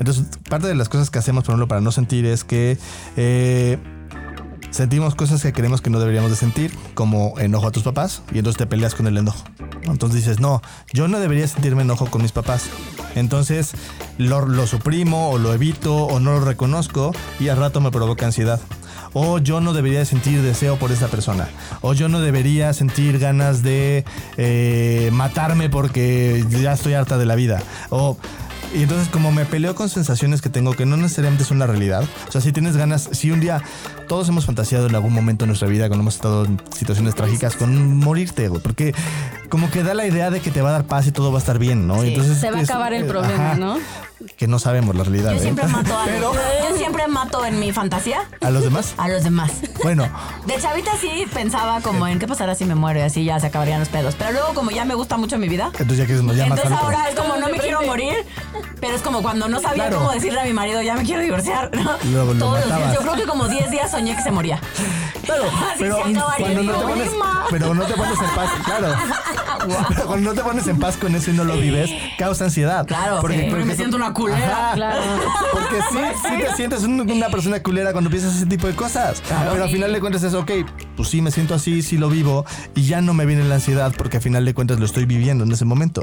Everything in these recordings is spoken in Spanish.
Entonces, parte de las cosas que hacemos, por ejemplo, para no sentir es que eh, sentimos cosas que creemos que no deberíamos de sentir, como enojo a tus papás, y entonces te peleas con el enojo. Entonces dices, no, yo no debería sentirme enojo con mis papás. Entonces lo, suprimo o lo evito o no lo reconozco y al rato me provoca ansiedad o yo no debería sentir deseo por esa persona, o yo no debería sentir ganas de eh, matarme porque ya estoy harta de la vida, o... Y entonces como me peleo con sensaciones que tengo que no necesariamente son la realidad, o sea, si tienes ganas, si un día todos hemos fantaseado en algún momento de nuestra vida cuando hemos estado en situaciones trágicas con morirte, güey, porque como que da la idea de que te va a dar paz y todo va a estar bien, ¿no? Sí, entonces se va a es- acabar el eh, problema, ajá, ¿no? Que no sabemos la realidad. Yo ¿eh? siempre mato a Pero Yo siempre mato en mi fantasía a los demás, a los demás. bueno, De chavita sí pensaba como en qué pasará si me muero y así ya se acabarían los pedos. Pero luego como ya me gusta mucho mi vida. entonces ya quieres ya Entonces matarlo. ahora es como no me quiero morir, pero es como cuando no sabía Claro. cómo decirle a mi marido ya me quiero divorciar. ¿no? Lo Todos los días. Yo creo que como 10 días soñé que se moría. Claro, pero cuando no te pones, problema. pero no te pones en paz, claro. Pero cuando no te pones en paz con eso y no lo vives, causa ansiedad. Claro, sí, me siento una culera, Ajá. claro. Porque sí, sí te sientes un- una persona culera cuando piensas ese tipo de cosas. Pero al final de cuentas es, ok, pues sí me siento así, sí lo vivo y ya no me viene la ansiedad porque al final de cuentas lo estoy viviendo en ese momento.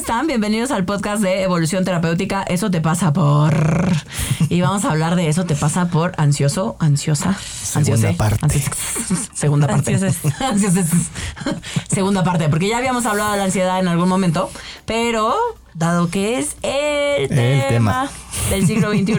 Están? Bienvenidos al podcast de Evolución Terapéutica. Eso te pasa por. Y vamos a hablar de eso te pasa por ansioso, ansiosa, Segunda ansiose, parte. segunda parte. Ansioses. Ansioses. Segunda parte, porque ya habíamos hablado de la ansiedad en algún momento, pero dado que es el, tema, tema. del siglo XXI,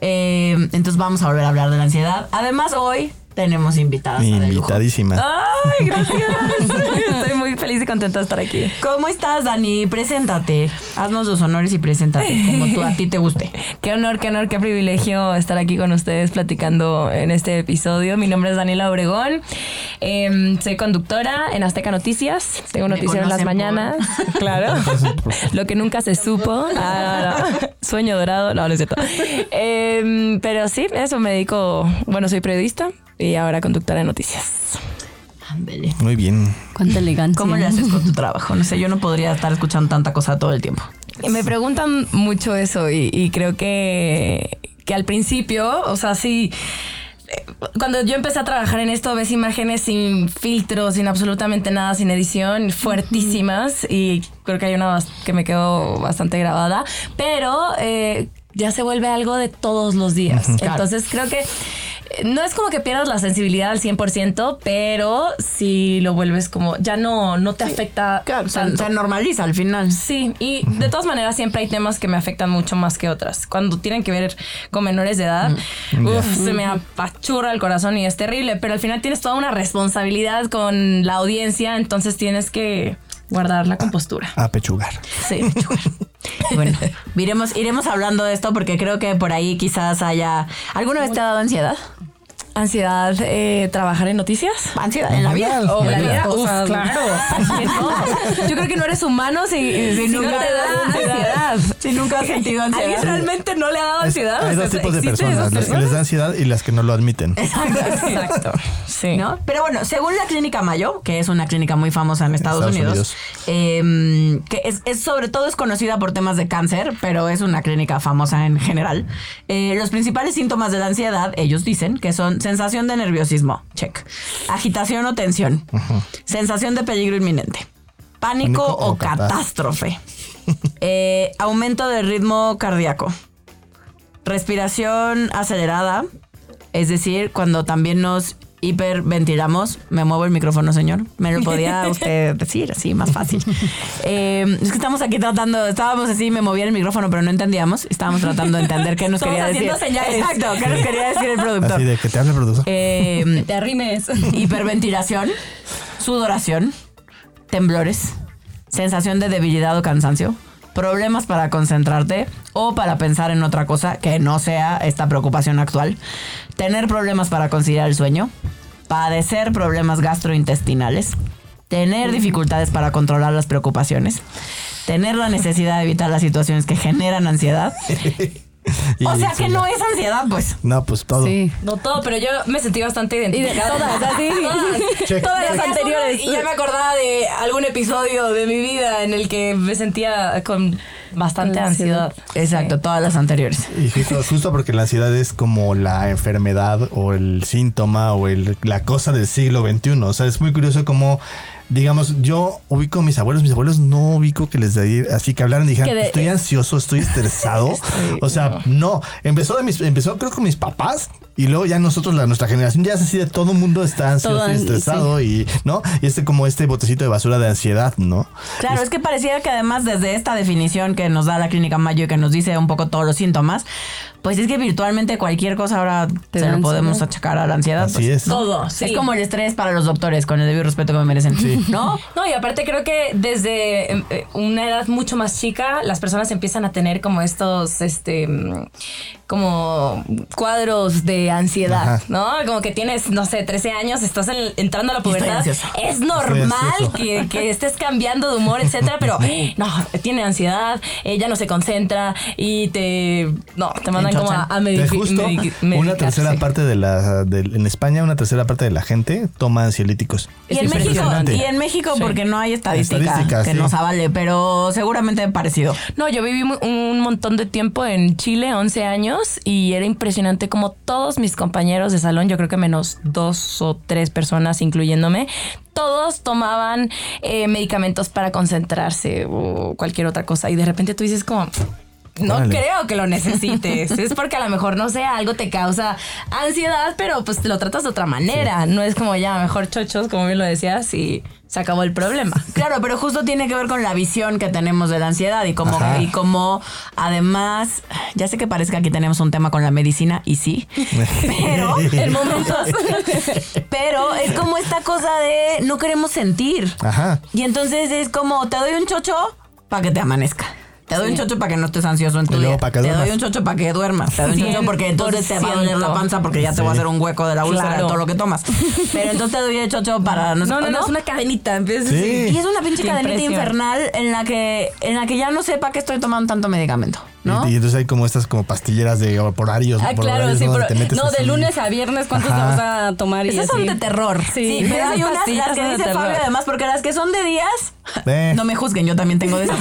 eh, entonces vamos a volver a hablar de la ansiedad. Además, hoy tenemos invitadas. Invitadísima. Ay, gracias. Estoy muy feliz y contenta de estar aquí. ¿Cómo estás, Dani? Preséntate. Haznos los honores y preséntate, como tú a ti te guste. Qué honor, qué honor, qué privilegio estar aquí con ustedes platicando en este episodio. Mi nombre es Daniela Obregón. Em, soy conductora en Azteca Noticias. Tengo Me noticias en las mañanas. Claro. Lo que nunca se supo. Ah, no. Sueño dorado. No, no es cierto. Em, pero sí, eso me dedico. Bueno, soy periodista y ahora conductora de noticias. Ándele. Muy bien. Cuánta elegancia. ¿Cómo le haces con tu trabajo? No sé, yo no podría estar escuchando tanta cosa todo el tiempo. Y Me preguntan mucho eso y, y creo que, que al principio, o sea, sí, eh, cuando yo empecé a trabajar en esto, ves imágenes sin filtro, sin absolutamente nada, sin edición, fuertísimas y creo que hay una que me quedó bastante grabada, pero eh, ya se vuelve algo de todos los días. Entonces creo que... No es como que pierdas la sensibilidad al 100%, pero si lo vuelves como, ya no, no te afecta Claro, se, tanto. se normaliza al final. Sí, y de todas maneras siempre hay temas que me afectan mucho más que otras. Cuando tienen que ver con menores de edad, uf, se me apachurra el corazón y es terrible, pero al final tienes toda una responsabilidad con la audiencia, entonces tienes que guardar la compostura. A pechugar. Sí, Bueno, iremos, iremos hablando de esto porque creo que por ahí quizás haya... ¿Alguna vez te ha dado ansiedad? Ansiedad, eh, trabajar en noticias. Ansiedad en la vida. O la vida, Uf, claro. Yo creo que no eres humano si, nunca te te da da ansiedad. Si nunca has sentido ansiedad. ¿Alguien realmente no le ha dado Es- ansiedad? hay O dos tipos de ¿existen personas, las que les da ansiedad y las que no lo admiten. Exacto. Sí. ¿no? Pero bueno, según la clínica Mayo, que es una clínica muy famosa en Estados, Estados Unidos, eh, que es, es sobre todo es conocida por temas de cáncer, pero es una clínica famosa en general. eh, los principales síntomas de la ansiedad, ellos dicen que son sensación de nerviosismo, check, agitación o tensión, sensación de peligro inminente, pánico, Pánico o, o catástrofe, eh, aumento de ritmo cardíaco, respiración acelerada, es decir, cuando también nos hiperventilamos, me muevo el micrófono, señor. Me lo podía usted decir así, más fácil. Eh, es que estamos aquí tratando, estábamos así, me movía el micrófono, pero no entendíamos. Estábamos tratando de entender qué nos quería decir. señales. Exacto, qué nos quería decir el productor. Así de que te hable el productor. Eh, Te arrimes. hiperventilación, sudoración, temblores, sensación de debilidad o cansancio, problemas para concentrarte o para pensar en otra cosa que no sea esta preocupación actual, tener problemas para conciliar el sueño, padecer problemas gastrointestinales, tener dificultades para controlar las preocupaciones, tener la necesidad de evitar las situaciones que generan ansiedad. Y O sea que no es ansiedad, pues. No, pues todo. Sí. No todo, pero yo me sentí bastante Y de identificada. todas, así. Check. Todas las anteriores. Y ya me acordaba de algún episodio de mi vida en el que me sentía con bastante ansiedad. ansiedad. Exacto, todas las anteriores. Y justo, justo porque la ansiedad es como la enfermedad o el síntoma o el, la cosa del siglo XXI. O sea, es muy curioso como, digamos, yo ubico a mis abuelos, mis abuelos no ubico que les de así que hablaran y de- estoy ansioso, estoy estresado. o sea, no. Empezó de mis, empezó creo con mis papás y luego ya nosotros, la, nuestra generación, ya es así de todo el mundo está ansioso Todo y estresado y, ¿no? Y este como este botecito de basura de ansiedad, ¿no? Claro, es que pareciera que además desde esta definición que nos da la clínica Mayo y que nos dice un poco todos los síntomas, pues es que virtualmente cualquier cosa ahora Te se lo podemos ansiedad. achacar a la ansiedad. Así pues. es. Todo, sí. Es como el estrés para los doctores, con el debido respeto que me merecen. ¿No? No, y aparte creo que desde eh, eh, una edad mucho más chica, las personas empiezan a tener como estos, este, mm, como cuadros de ansiedad, Ajá. ¿no? Como que tienes, no sé, 13 años, estás en- entrando a la pubertad. Es normal que, que estés cambiando de humor, etcétera, pero no, tiene ansiedad, ella no se concentra y te, no, te mandan como a, a justo una tercera parte de la de- en España una tercera parte de la gente toma ansiolíticos. Y en, México, y en México, Sí. porque no hay estadística Estadísticas, que sí. nos avale, pero seguramente parecido. No, yo viví un montón de tiempo en Chile, 11 años, y era impresionante como todos mis compañeros de salón, yo creo que menos dos o tres personas, incluyéndome, todos tomaban eh, medicamentos para concentrarse o cualquier otra cosa. Y de repente tú dices como... No creo que lo necesites. es porque a lo mejor, no sé, algo te causa ansiedad, pero pues lo tratas de otra manera. No es como ya, mejor chochos, como bien lo decías, y se acabó el problema. Claro, pero justo tiene que ver con la visión que tenemos de la ansiedad y como, Ajá. y como además, ya sé que parece que aquí tenemos un tema con la medicina y sí, pero En momentos. Pero es como esta cosa de no queremos sentir. Ajá. Y entonces es como, te doy un chocho para que te amanezca. Te doy un chocho para que no estés ansioso en tu día. te duermas. doy un chocho para que duermas. Te doy un chocho porque entonces te va a doler la panza porque ya te Sí. va a hacer un hueco de la úlcera de todo lo que tomas. Pero entonces te doy el chocho para no No, no, no, es una cadenita. Sí. Y es una pinche Qué cadenita impresión. infernal en la que en la que ya no sepa que estoy tomando tanto medicamento, ¿no? Y, y entonces hay como estas como pastilleras de por horarios. Ah, por claro, horarios, sí, ¿no? pero Donde te metes no, de así. lunes a viernes, ¿cuántos Ajá. te vas a tomar? Y Esas son de terror. Sí. pero hay unas las que dice. Fabio además porque las que son de días Eh. no me juzguen, yo también tengo de esas.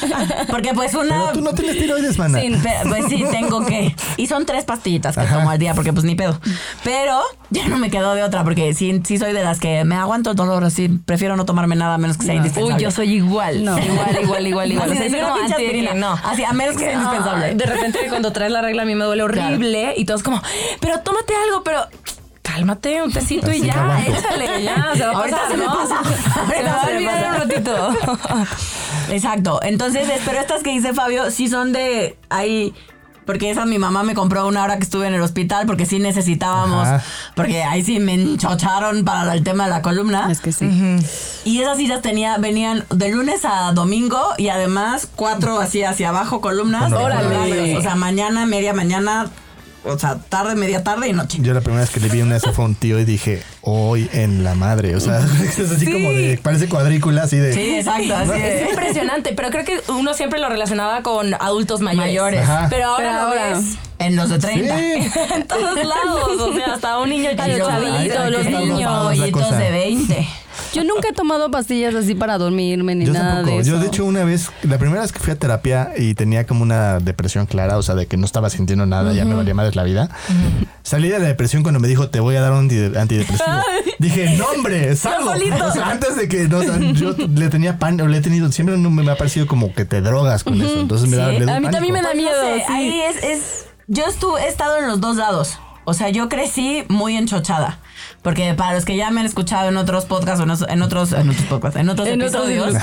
porque pues una Pero tú no tienes tiroides, mana. Sí, pues sí, tengo que. Y son tres pastillitas que Ajá. tomo al día porque pues ni pedo. Pero ya no me quedo de otra porque sí, sí soy de las que me aguanto el dolor así. Prefiero no tomarme nada a menos que sea indispensable. Uy, yo soy igual. No. Igual, igual, igual, igual. Así O sea, aspirina. no. Así, a menos que sea indispensable. De repente cuando traes la regla a mí me duele horrible y todos como, pero tómate algo, pero cálmate, un tecito y ya, échale, ya, se va a Ahorita pasar, se me ¿no? pasa. Se Ahorita me pasa. un ratito. Exacto. Entonces, es- pero estas que dice Fabio sí son de ahí. Porque esa mi mamá me compró una hora que estuve en el hospital porque sí necesitábamos. Ajá. Porque ahí sí me enchocharon para el tema de la columna. Es que sí. Y esas sillas tenía, venían de lunes a domingo y además cuatro así hacia abajo columnas. Órale. O sea, mañana, media mañana, o sea, tarde, media tarde y noche. Yo la primera vez que le vi una de esas fue a un tío y dije, hoy en la madre. O sea, es así como de, parece cuadrícula, así de. Sí, exacto. Así Es es. impresionante, pero creo que uno siempre lo relacionaba con adultos mayores. Ajá. Pero ahora Pero lo ahora- ves En los de 30. Sí. en todos lados. O sea, hasta un niño Y chavito, los, niños. todos. pollitos cosa. de 20. Yo nunca he tomado pastillas así para dormirme ni Yo nada tampoco. de eso. Yo, de hecho, una vez, la primera vez que fui a terapia y tenía como una depresión clara, o sea, de que no estaba sintiendo nada, ya me valía madres la vida. Salí de la depresión cuando me dijo, te voy a dar un anti- antidepresivo. Dije, no, hombre, salgo. O sea, antes de que no, o sea, yo le tenía pan, o le he tenido, siempre me ha parecido como que te drogas con eso. Entonces me da, le doy A mí también me da Pues no miedo. sé, sí. Ahí es, es. Yo estuve, he estado en los dos lados. O sea, yo crecí muy enchochada. Porque para los que ya me han escuchado en otros podcasts o en os- en otros, en otros podcasts, en otros En episodios,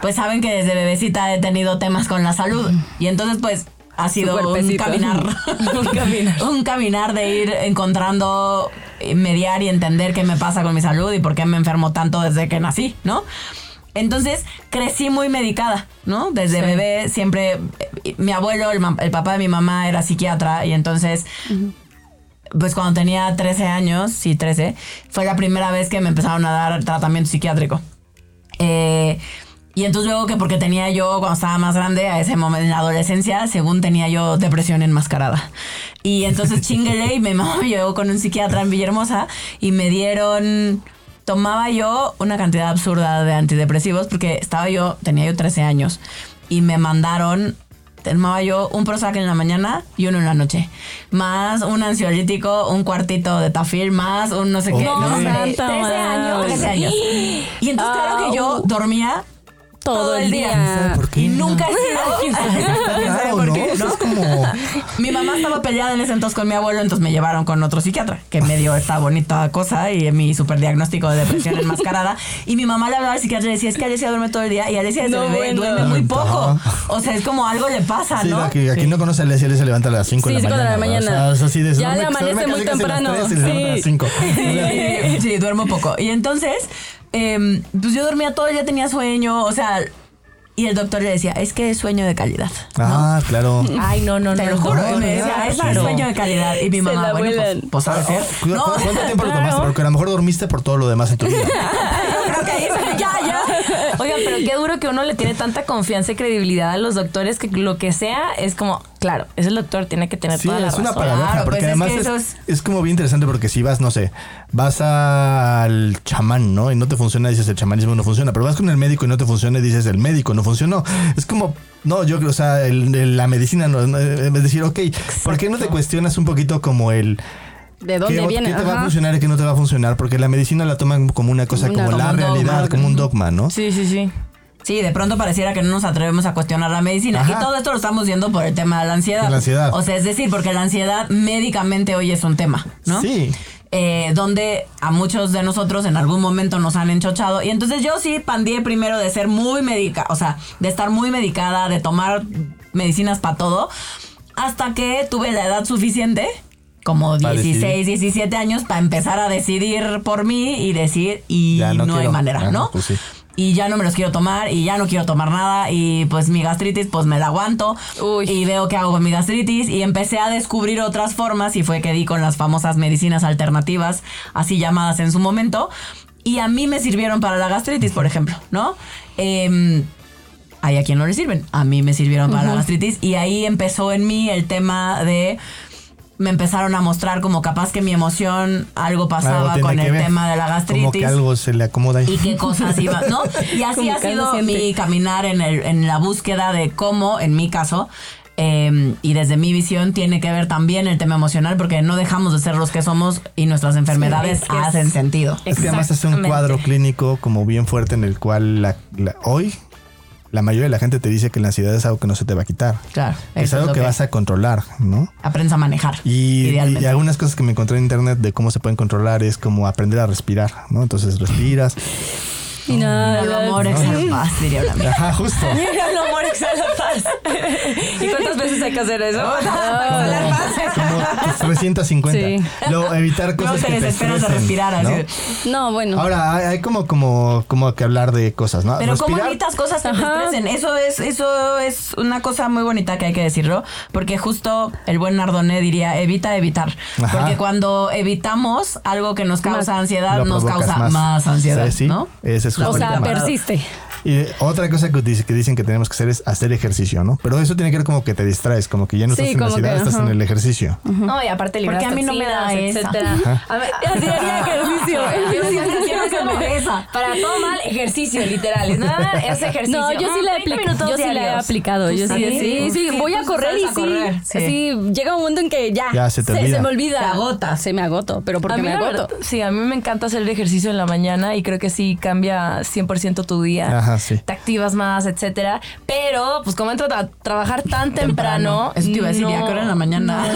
pues saben que desde bebecita he tenido temas con la salud. Y entonces, pues, ha sido un caminar. un caminar. un caminar de ir encontrando, eh, mediar y entender qué me pasa con mi salud y por qué me enfermo tanto desde que nací, ¿no? Entonces crecí muy medicada, ¿no? Desde bebé siempre, eh, mi abuelo, el, ma- el papá de mi mamá era psiquiatra y entonces pues cuando tenía 13 años, sí, 13, fue la primera vez que me empezaron a dar tratamiento psiquiátrico. Eh, y entonces luego que porque tenía yo, cuando estaba más grande, a ese momento en la adolescencia, según tenía yo depresión enmascarada. Y entonces chinguele y me mamá me llevó con un psiquiatra en Villahermosa y me dieron... Tomaba yo una cantidad absurda de antidepresivos porque estaba yo, tenía yo 13 años y me mandaron tomaba yo un Prozac en la mañana y uno en la noche. Más un ansiolítico, un cuartito de tafil, más un no sé qué. Ok. No, hombre, Santa 13 años. madre. 13 años. Y entonces claro que yo dormía Todo el día. ¿Por qué? y nunca he sido... Como... Mi mamá estaba peleada en ese entonces con mi abuelo, entonces me llevaron con otro psiquiatra que me dio esta bonita cosa y mi super diagnóstico de depresión enmascarada. Y mi mamá le hablaba al psiquiatra y le decía, es que Alicia duerme todo el día y Alicia desde No, bueno. duerme muy poco. O sea, es como algo le pasa, Sí, ¿no? aquí, aquí no conoce a él se levanta a las 5 Sí, de la cinco de mañana. la mañana. O sea, es así de Ya le amanece muy las temprano. tres y se levanta a las Sí. 5. Sí, sí, duermo poco. Y entonces, em, pues yo dormía todo el día, tenía sueño, o sea, y el doctor le decía, es que es sueño de calidad. Ah, claro. Ay, no, no, Te no. lo juro. no, y me decía, es sí. sueño de calidad. Y mi mamá, bueno, pues, pues ha de ser. ¿Cu- No, cu- ¿Cuánto tiempo lo claro. tomaste? Porque a lo mejor dormiste por todo lo demás en tu vida. creo que ahí se- ya, ya. Oigan, pero qué duro que uno le tiene tanta confianza y credibilidad a los doctores que lo que sea es como, claro, es el doctor, tiene que tener Sí, toda la es una razón. paradoja, Claro, porque pues es además que es, eso es- es como bien interesante porque si vas, no sé, vas al chamán, ¿no? Y no te funciona, dices el chamanismo no funciona, pero vas con el médico y no te funciona y dices el médico no funcionó. Es como, no, yo creo, o sea, el- el- la medicina, no, no, es decir, ok, ¿por qué no te cuestionas un poquito como el... ¿De dónde ¿Qué, viene? qué te va a funcionar y qué no te va a funcionar? Porque la medicina la toman como una cosa, Una- como, como la dogma. realidad, como un dogma, ¿no? Sí, sí, sí. Sí, de pronto pareciera que no nos atrevemos a cuestionar la medicina. Ajá. Y todo esto lo estamos viendo por el tema de la ansiedad. De la ansiedad. O sea, es decir, porque la ansiedad médicamente hoy es un tema, ¿no? Sí. Eh, donde a muchos de nosotros en algún momento nos han enchochado. Y entonces yo sí pandié primero de ser muy médica, o sea, de estar muy medicada, de tomar medicinas para todo, hasta que tuve la edad suficiente, como Para 16, 17 años, para empezar a decidir por mí y decir, y Ya, no, no hay manera, Ajá, ¿no? pues sí. Y ya no me los quiero tomar y ya no quiero tomar nada y pues mi gastritis pues me la aguanto Uy. y veo qué hago con mi gastritis y empecé a descubrir otras formas y fue que di con las famosas medicinas alternativas, así llamadas en su momento, y a mí me sirvieron para la gastritis, por ejemplo, ¿no? Em, hay a quien no le sirven, a mí me sirvieron para la gastritis y ahí empezó en mí el tema de me empezaron a mostrar como capaz que mi emoción algo pasaba Algo con el ver. tema de la gastritis Como que algo se le acomoda ahí. y qué cosas iba, ¿no? Y así Como ha sido siente. mi caminar en, el, en la búsqueda de cómo, en mi caso, eh, y desde mi visión, tiene que ver también el tema emocional, porque no dejamos de ser los que somos y nuestras enfermedades es que es- hacen sentido. Es que además es un cuadro clínico como bien fuerte en el cual la- la- hoy la mayoría de la gente te dice que la ansiedad es algo que no se te va a quitar. Claro, Es algo que, vas a controlar, ¿no? Aprendes a manejar. Y, y algunas cosas que me encontré en internet de cómo se pueden controlar es como aprender a respirar, ¿no? Entonces respiras. Y nada. El amor exhala paz, diría una amiga. Ajá, justo. El amor exhala paz. ¿Y cuántas veces hay que hacer eso? Como 350. Sí. Luego, evitar No cosas te que te desesperas de estresen, respirar ¿no? así. No, bueno. Ahora, hay, hay como, como, como que hablar de cosas, ¿no? Pero cómo Respirar- evitas cosas que te Ajá. estresen. Eso es, eso es una cosa muy bonita que hay que decirlo. Porque justo el buen Nardone diría, evita evitar. Ajá. Porque cuando evitamos algo que nos causa Más. ansiedad, lo nos causa más, ansiedad. Sí, sí. ¿no? Ese es o sea, persiste. Y otra cosa que, dice- que dicen que tenemos que hacer es hacer ejercicio, ¿no? Pero eso tiene que ver como que te distraes, como que ya no Sí, estás en la que, estás ajá. en el ejercicio. No, y aparte libras Porque a mí no me da esa. etcétera. A ver, Así haría ejercicio. Para todo mal, ejercicio, literal. Nada, es ejercicio. No, yo sí la he 30 aplicado. minutos Yo sí la he aplicado. Yo sí, sí? voy a correr y sí. Llega un momento en que ya. Ya se te olvida. me olvida. Te agotas. Se me agoto, pero porque mí me agoto. verdad, sí, a mí me encanta hacer el ejercicio en la mañana y creo que sí cambia 100% tu día. Ajá, sí. Te activas más, etcétera. Pero, pues como entro a trabajar tan temprano. Eso te iba a decir, ¿y a qué hora en la mañana?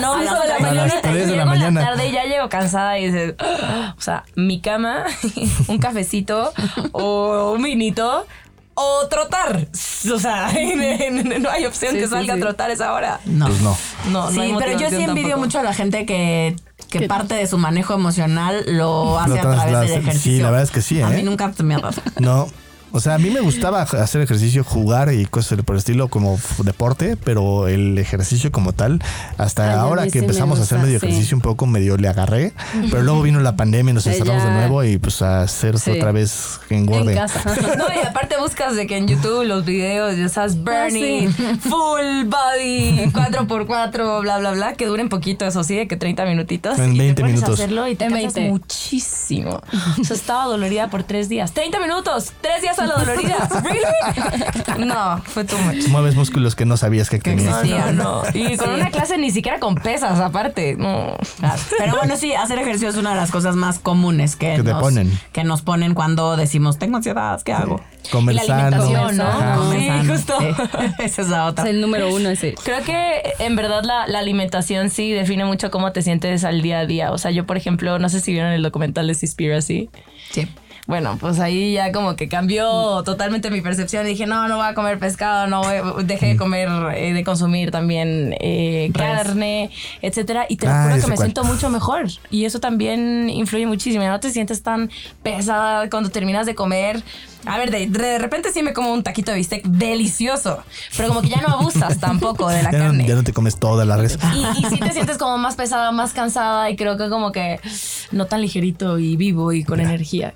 No, no, A eso las de la. A las mañana. de la llego en mañana. la tarde y ya llego cansada y dices, "Ah", o sea, mi cama, un cafecito o un vinito. O trotar. O sea, no hay opción Sí, que sí, salga sí. a trotar a esa hora. No. Pues no. No, no sí, hay pero yo sí envidio tampoco. mucho a la gente que, que Que- parte de su manejo emocional lo hace a través del Sí, ejercicio. la verdad es que sí, A ¿eh? mí nunca se me ha dado. No. O sea, a mí me gustaba hacer ejercicio, jugar y cosas por el estilo como deporte, pero el ejercicio como tal, hasta Ay, ahora que empezamos a hacer medio sí. ejercicio un poco, medio le agarré, pero luego vino la pandemia y nos encerramos de nuevo y pues a hacer Sí. otra vez que En engorde. casa. No, y aparte buscas de que en YouTube los videos, ya sabes, burning, full body, 4x4, bla, bla, bla, que duren poquito, eso sí, de que 30 minutitos. En y 20 te pones minutos. a hacerlo y te En cansas 20. muchísimo. O sea, estaba dolorida por tres días. 30 minutos, tres días a la dolorida. ¿Really? No, fue too much. Mueves músculos que no sabías que tenías. No, no, no. Y con Sí. una clase ni siquiera con pesas, aparte. No. Claro. Pero bueno, sí, hacer ejercicio es una de las cosas más comunes que, Que nos, ponen. que nos ponen cuando decimos, tengo ansiedad, ¿qué hago? Comer Y la sano. alimentación, ¿no? Comer Sí, justo. Sí. Esa es la Es otra. el número uno ese. Creo que en verdad la, la alimentación sí define mucho cómo te sientes al día a día. O sea, yo, por ejemplo, no sé si vieron el documental de Seaspiracy. Sí. Bueno, pues ahí ya como que cambió totalmente mi percepción. Dije, no, no voy a comer pescado, no voy, dejé de comer, eh, de consumir también eh, carne, etcétera. Y te Ah, juro que me cual. siento mucho mejor. Y eso también influye muchísimo. No te sientes tan pesada cuando terminas de comer. A ver, de, de repente sí me como un taquito de bistec delicioso, pero como que ya no abusas tampoco de la Ya no, carne. ya no te comes toda la res. Y, y sí te sientes como más pesada, más cansada y creo que como que no tan ligerito y vivo y con energía.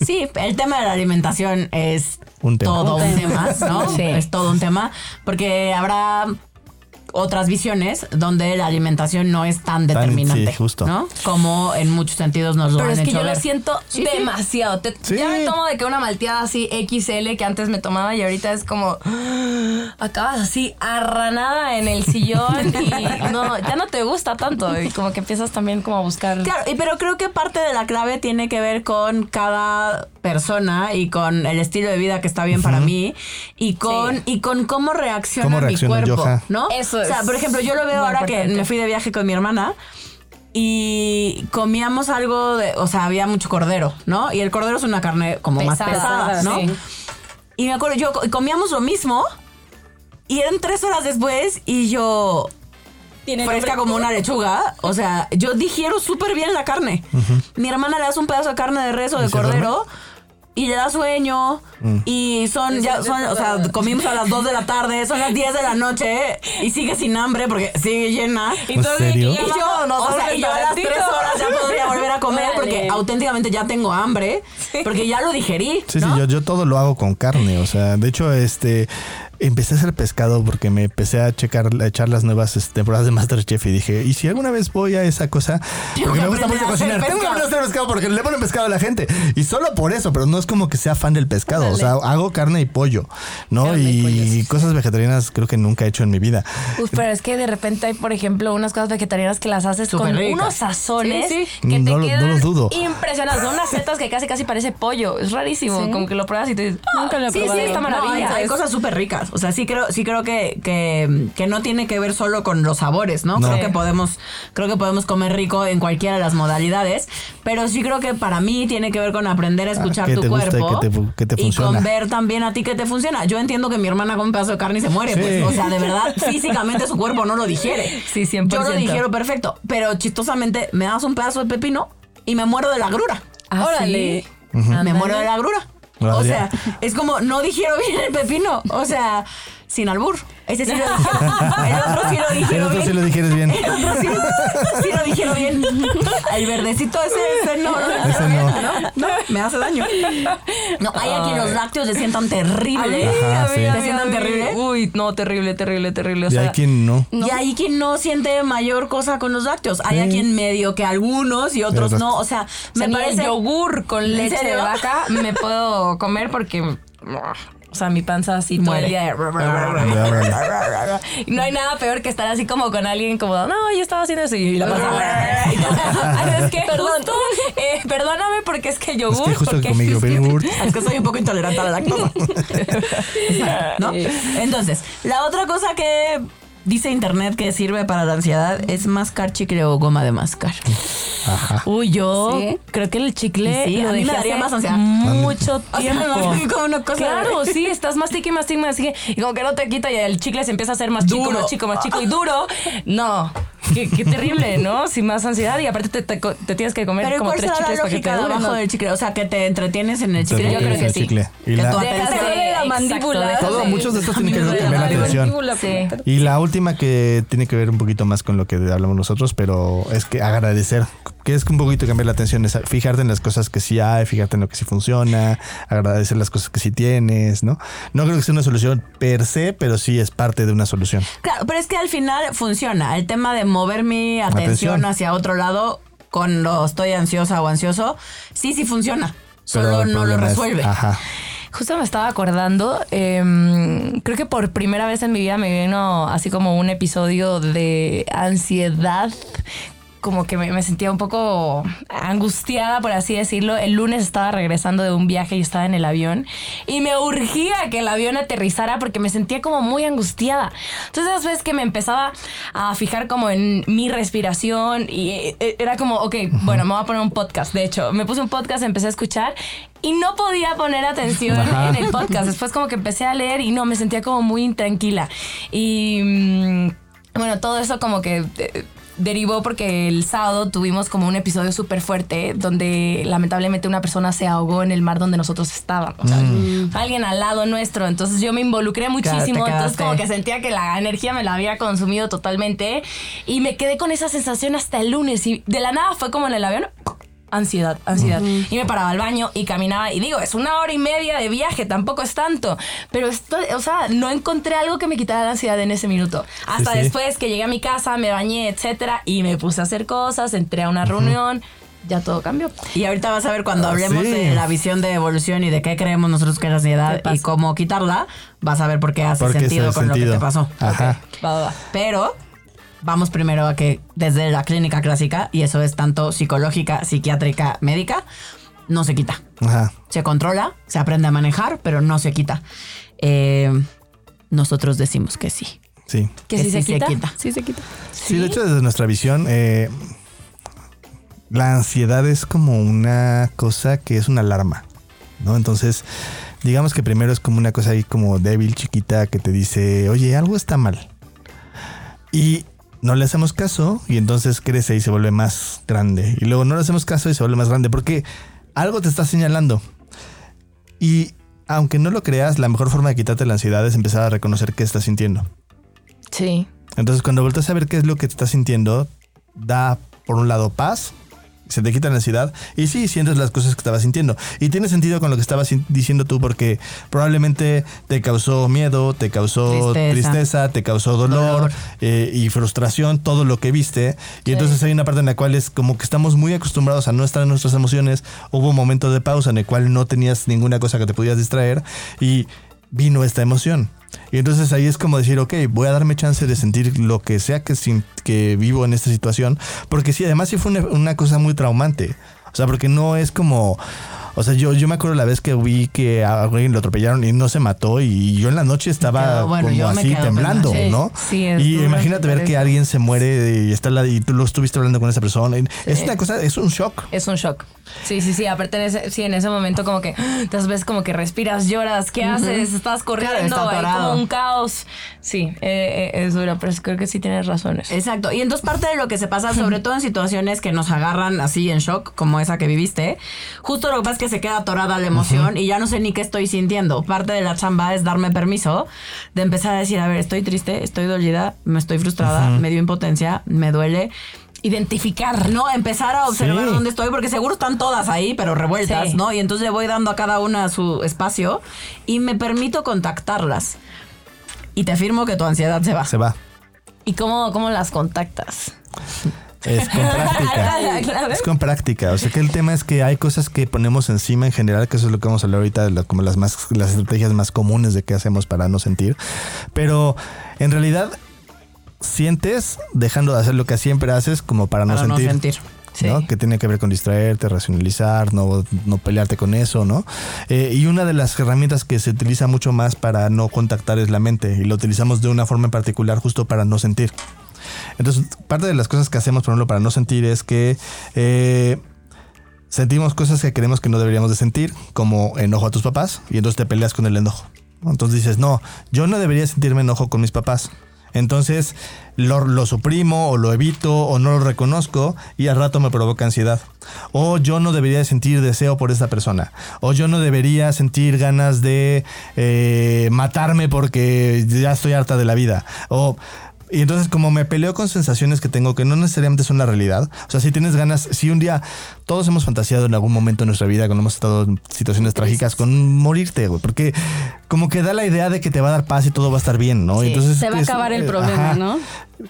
Sí, el tema de la alimentación es Un tema. todo Un tema, ¿no? Sí. Es todo un tema, porque habrá otras visiones donde la alimentación no es tan Tan- determinante, sí, justo. ¿no? Como en muchos sentidos nos lo Pero han es que hecho yo lo ver. siento Sí, sí. demasiado. Te- Sí. Ya me tomo de que una malteada así XL que antes me tomaba y ahorita es como acabas así arranada en el sillón y no, ya no te gusta tanto y como que empiezas también como a buscar. Claro, y pero creo que parte de la clave tiene que ver con cada persona y con el estilo de vida que está bien para mí y con Sí. y con cómo reacciona Cómo mi reacciona cuerpo, yoga. ¿no? Eso O sea, por ejemplo, yo lo veo ahora que me fui de viaje con mi hermana y comíamos algo de, o sea, había mucho cordero, ¿no? Y el cordero es una carne como más Pesada, ¿no? sí. Y me acuerdo, yo co- comíamos lo mismo y eran tres horas después y yo fresca como una lechuga. O sea, yo digiero súper bien la carne. Mi hermana le das un pedazo de carne de res o de ¿Y se cordero. Y le da sueño. Y son, ya son, o sea, comimos a las 2 de la tarde, son las 10 de la noche y sigue sin hambre porque sigue llena. ¿En serio? Y yo, o sea, y yo a las 3 horas ya podría volver a comer porque auténticamente ya tengo hambre. Porque ya lo digerí. Sí, ¿no? sí, yo, yo todo lo hago con carne. O sea, de hecho, este empecé a hacer pescado porque me empecé a checar, a echar las nuevas este, temporadas de Masterchef y dije, ¿y si alguna vez voy a esa cosa? Porque que me gusta mucho cocinar. Tengo que pescado. aprender a hacer pescado porque le ponen pescado a la gente. Y solo por eso, pero no es como que sea fan del pescado. O sea, hago carne y pollo, ¿no? Carne y y pollo, cosas vegetarianas creo que nunca he hecho en mi vida. Uf, pero es que de repente hay, por ejemplo, unas cosas vegetarianas que las haces con unos sazones Sí, que te No no quedan lo dudo. impresionantes. Son unas setas que casi casi parece pollo. Es rarísimo. Sí. Como que lo pruebas y te dices, "Ah, Nunca lo he sí, sí, está No, hay, maravilla. hay cosas súper ricas. O sea, sí creo, sí creo que, que, que no tiene que ver solo con los sabores, ¿no? No. Creo que podemos, creo que podemos comer rico en cualquiera de las modalidades. Pero sí creo que para mí tiene que ver con aprender a escuchar Ah, qué tu te gusta y cuerpo. qué te fu- qué te y con ver también a ti que te funciona. Yo entiendo que mi hermana come un pedazo de carne y se muere. Sí. Pues, o sea, de verdad, físicamente su cuerpo no lo digiere. Sí, 100%. Yo lo digiero perfecto. Pero chistosamente me das un pedazo de pepino y me muero de la grura. Ah, Órale. sí. Me muero de la grura. O sea, es como no digiero bien el pepino. O sea, sin albur. Ese sí lo digiero. El otro sí lo El digiero otro bien. sí lo dijeres bien. El otro sí, sí lo digiero bien. El verdecito ese, ese no, Ese bien, no. no, no, me hace daño. No, hay a quien los lácteos le sientan terrible. Ajá, sí. a ¿Te mí, sientan terrible? Uy, no, terrible, terrible, terrible. O Y hay quien no. Y hay quien no siente mayor cosa con los lácteos. Hay a Sí. quien medio que algunos y otros no. O sea, me el parece. yogur con leche de vaca me puedo comer porque, o sea, mi panza así todo Muere. el día. Y no hay nada peor que estar así como con alguien como, no, yo estaba haciendo eso y la panza. Es que justo, eh, perdóname porque es que el Es yogur. que justo porque que- yogur. Es que soy un poco intolerante a la lactosa. ¿No? Entonces, la otra cosa que dice internet que sirve para la ansiedad es mascar chicle o goma de mascar. Uy, yo ¿Sí? creo que el chicle Sí, lo a mí me dejé daría hace más ansiedad. mucho O sea, tiempo. como una cosa Claro, de- sí, estás mastique, mastique, mastique y como que no te quita y el chicle se empieza a hacer más chico, Duro. más chico, más chico y duro. No, qué, qué terrible, ¿no? Sin más ansiedad y aparte te, te co- te tienes que comer Pero como ¿cuál tres será la chicles para que te lógica de dure, abajo ¿no? del chicle? O sea, que te entretienes en el chicle. Yo creo que el sí. chicle. Y Que la- tu Dejas de- la mandíbula. Todo- muchos de estos tienen que ver con atención. Sí. Y la última que tiene que ver un poquito más con lo que hablamos nosotros, pero es que agradecer, que es que un poquito cambiar la atención, es fijarte en las cosas que sí hay, fijarte en lo que sí funciona, agradecer las cosas que sí tienes, ¿no? No creo que sea una solución per se, pero sí es parte de una solución. Claro, pero es que al final funciona. El tema de mover mi atención, Atención. hacia otro lado cuando estoy ansiosa o ansioso, sí, sí funciona. Solo Pero no lo es- resuelve. ajá. Justo me estaba acordando, em, creo que por primera vez en mi vida me vino así como un episodio de ansiedad, como que me, me sentía un poco angustiada, por así decirlo. El lunes estaba regresando de un viaje y estaba en el avión y me urgía que el avión aterrizara porque me sentía como muy angustiada. Entonces, esas veces que me empezaba a fijar como en mi respiración y eh, era como, ok, bueno, me voy a poner un podcast. De hecho, me puse un podcast, empecé a escuchar y no podía poner atención Ajá. en el podcast. Después como que empecé a leer y no, me sentía como muy intranquila. Y mm, bueno, todo eso como que... derivó porque el sábado tuvimos como un episodio súper fuerte donde lamentablemente una persona se ahogó en el mar donde nosotros estábamos. O sea, Alguien al lado nuestro. Entonces yo me involucré muchísimo. Entonces como que sentía que la energía me la había consumido totalmente. Y me quedé con esa sensación hasta el lunes. Y de la nada fue como en el avión. Ansiedad, ansiedad. Y me paraba al baño y caminaba. Y digo, es una hora y media de viaje, tampoco es tanto. Pero esto, o sea, no encontré algo que me quitara la ansiedad en ese minuto. Hasta sí. después que llegué a mi casa, me bañé, etcétera, y me puse a hacer cosas, entré a una reunión, ya todo cambió. Y ahorita vas a ver cuando Ah, hablemos sí. de la visión de evolución y de qué creemos nosotros que es la ansiedad y cómo quitarla, vas a ver por qué hace Porque sentido hace con lo que te pasó. Ajá. Va, va, va. Pero vamos primero a que desde la clínica clásica, y eso es tanto psicológica, psiquiátrica, médica, no se quita. Ajá. Se controla, se aprende a manejar, pero no se quita. Eh, nosotros decimos que sí. Sí. ¿Que sí se quita? Sí, se quita. Sí, de hecho, desde nuestra visión, eh, la ansiedad es como una cosa que es una alarma, ¿no? Entonces, digamos que primero es como una cosa ahí como débil, chiquita, que te dice, oye, algo está mal. Y no le hacemos caso y entonces crece y se vuelve más grande. Y luego no le hacemos caso y se vuelve más grande porque algo te está señalando. Y aunque no lo creas, la mejor forma de quitarte la ansiedad es empezar a reconocer qué estás sintiendo. Sí. Entonces, cuando volteas a ver qué es lo que te estás sintiendo, da por un lado paz, se te quita la ansiedad y sí, sientes las cosas que estabas sintiendo. Y tiene sentido con lo que estabas diciendo tú porque probablemente te causó miedo, te causó Tristeza. tristeza, te causó dolor, Dolor. eh, y frustración, todo lo que viste. Y entonces hay una parte en la cual es como que estamos muy acostumbrados a no estar en nuestras emociones. Hubo un momento de pausa en el cual no tenías ninguna cosa que te pudieras distraer y vino esta emoción. Y entonces ahí es como decir, ok, voy a darme chance de sentir lo que sea que, que vivo en esta situación. Porque sí, además sí fue una, una cosa muy traumante. O sea, porque no es como... O sea, yo, yo me acuerdo la vez que vi que a alguien lo atropellaron y no se mató y yo en la noche estaba quedo- bueno, yo como así temblando, pensando. ¿no? Sí, es y imagínate ver que alguien se muere y está la, y tú lo estuviste hablando con esa persona. Es una cosa, es un shock. Es un shock. Sí, sí, sí. Aparte, en ese, sí, en ese momento como que te ves como que respiras, lloras, ¿qué haces? Estás corriendo, está hay como un caos. Sí, eh, eh, es duro, pero creo que sí tienes razones. Exacto. Y entonces parte de lo que se pasa, sobre todo en situaciones que nos agarran así en shock, como esa que viviste, justo lo que pasa es que se queda atorada la emoción y ya no sé ni qué estoy sintiendo. Parte de la chamba es darme permiso de empezar a decir, a ver, estoy triste, estoy dolida, me estoy frustrada, me dio impotencia, me duele. Identificar. No, empezar a observar Sí. dónde estoy, porque seguro están todas ahí, pero revueltas, Sí. ¿no? Y entonces le voy dando a cada una su espacio y me permito contactarlas. Y te afirmo que tu ansiedad se va. Se va. ¿Y cómo, cómo las contactas? Es con práctica. es con práctica. O sea que el tema es que hay cosas que ponemos encima en general, que eso es lo que vamos a hablar ahorita, como las más, las estrategias más comunes de qué hacemos para no sentir. Pero en realidad sientes dejando de hacer lo que siempre haces como para no Para no sentir. sentir. Sí. ¿no? Que tiene que ver con distraerte, racionalizar, no, no pelearte con eso, ¿no? Eh, y una de las herramientas que se utiliza mucho más para no contactar es la mente y lo utilizamos de una forma en particular justo para no sentir. Entonces, parte de las cosas que hacemos, por ejemplo, para no sentir es que eh, sentimos cosas que creemos que no deberíamos de sentir, como enojo a tus papás, y entonces te peleas con el enojo. ¿no? Entonces dices, no, yo no debería sentirme enojo con mis papás. Entonces lo, lo suprimo o lo evito o no lo reconozco y al rato me provoca ansiedad. O yo no debería de sentir deseo por esta persona. O yo no debería sentir ganas de eh, matarme porque ya estoy harta de la vida. O y entonces como me peleo con sensaciones que tengo que no necesariamente son la realidad. O sea, si tienes ganas, si un día todos hemos fantaseado en algún momento de nuestra vida cuando hemos estado en situaciones trágicas con morirte, güey, porque como que da la idea de que te va a dar paz y todo va a estar bien, ¿no? Sí, entonces se va a es- acabar el eh, problema, ¿no?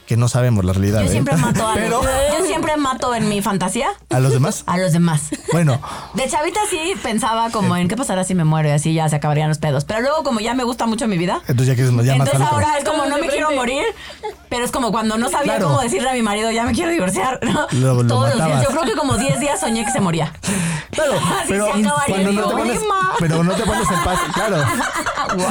Que no sabemos la realidad. Yo ¿eh? siempre mato a Pero Yo siempre mato en mi fantasía a los demás, a los demás. bueno, De chavita sí pensaba como en qué pasará si me muero y así ya se acabarían los pedos. Pero luego como ya me gusta mucho mi vida, entonces ya que es más- ya entonces ahora es como no me quiero morir, pero es como cuando no sabía Claro. cómo decirle a mi marido ya me quiero divorciar. ¿no? Lo- lo Todos los días. Yo creo que como 10 días soñé que se moría. Claro, Así pero cuando no te pones, pero no te pones en paz, claro.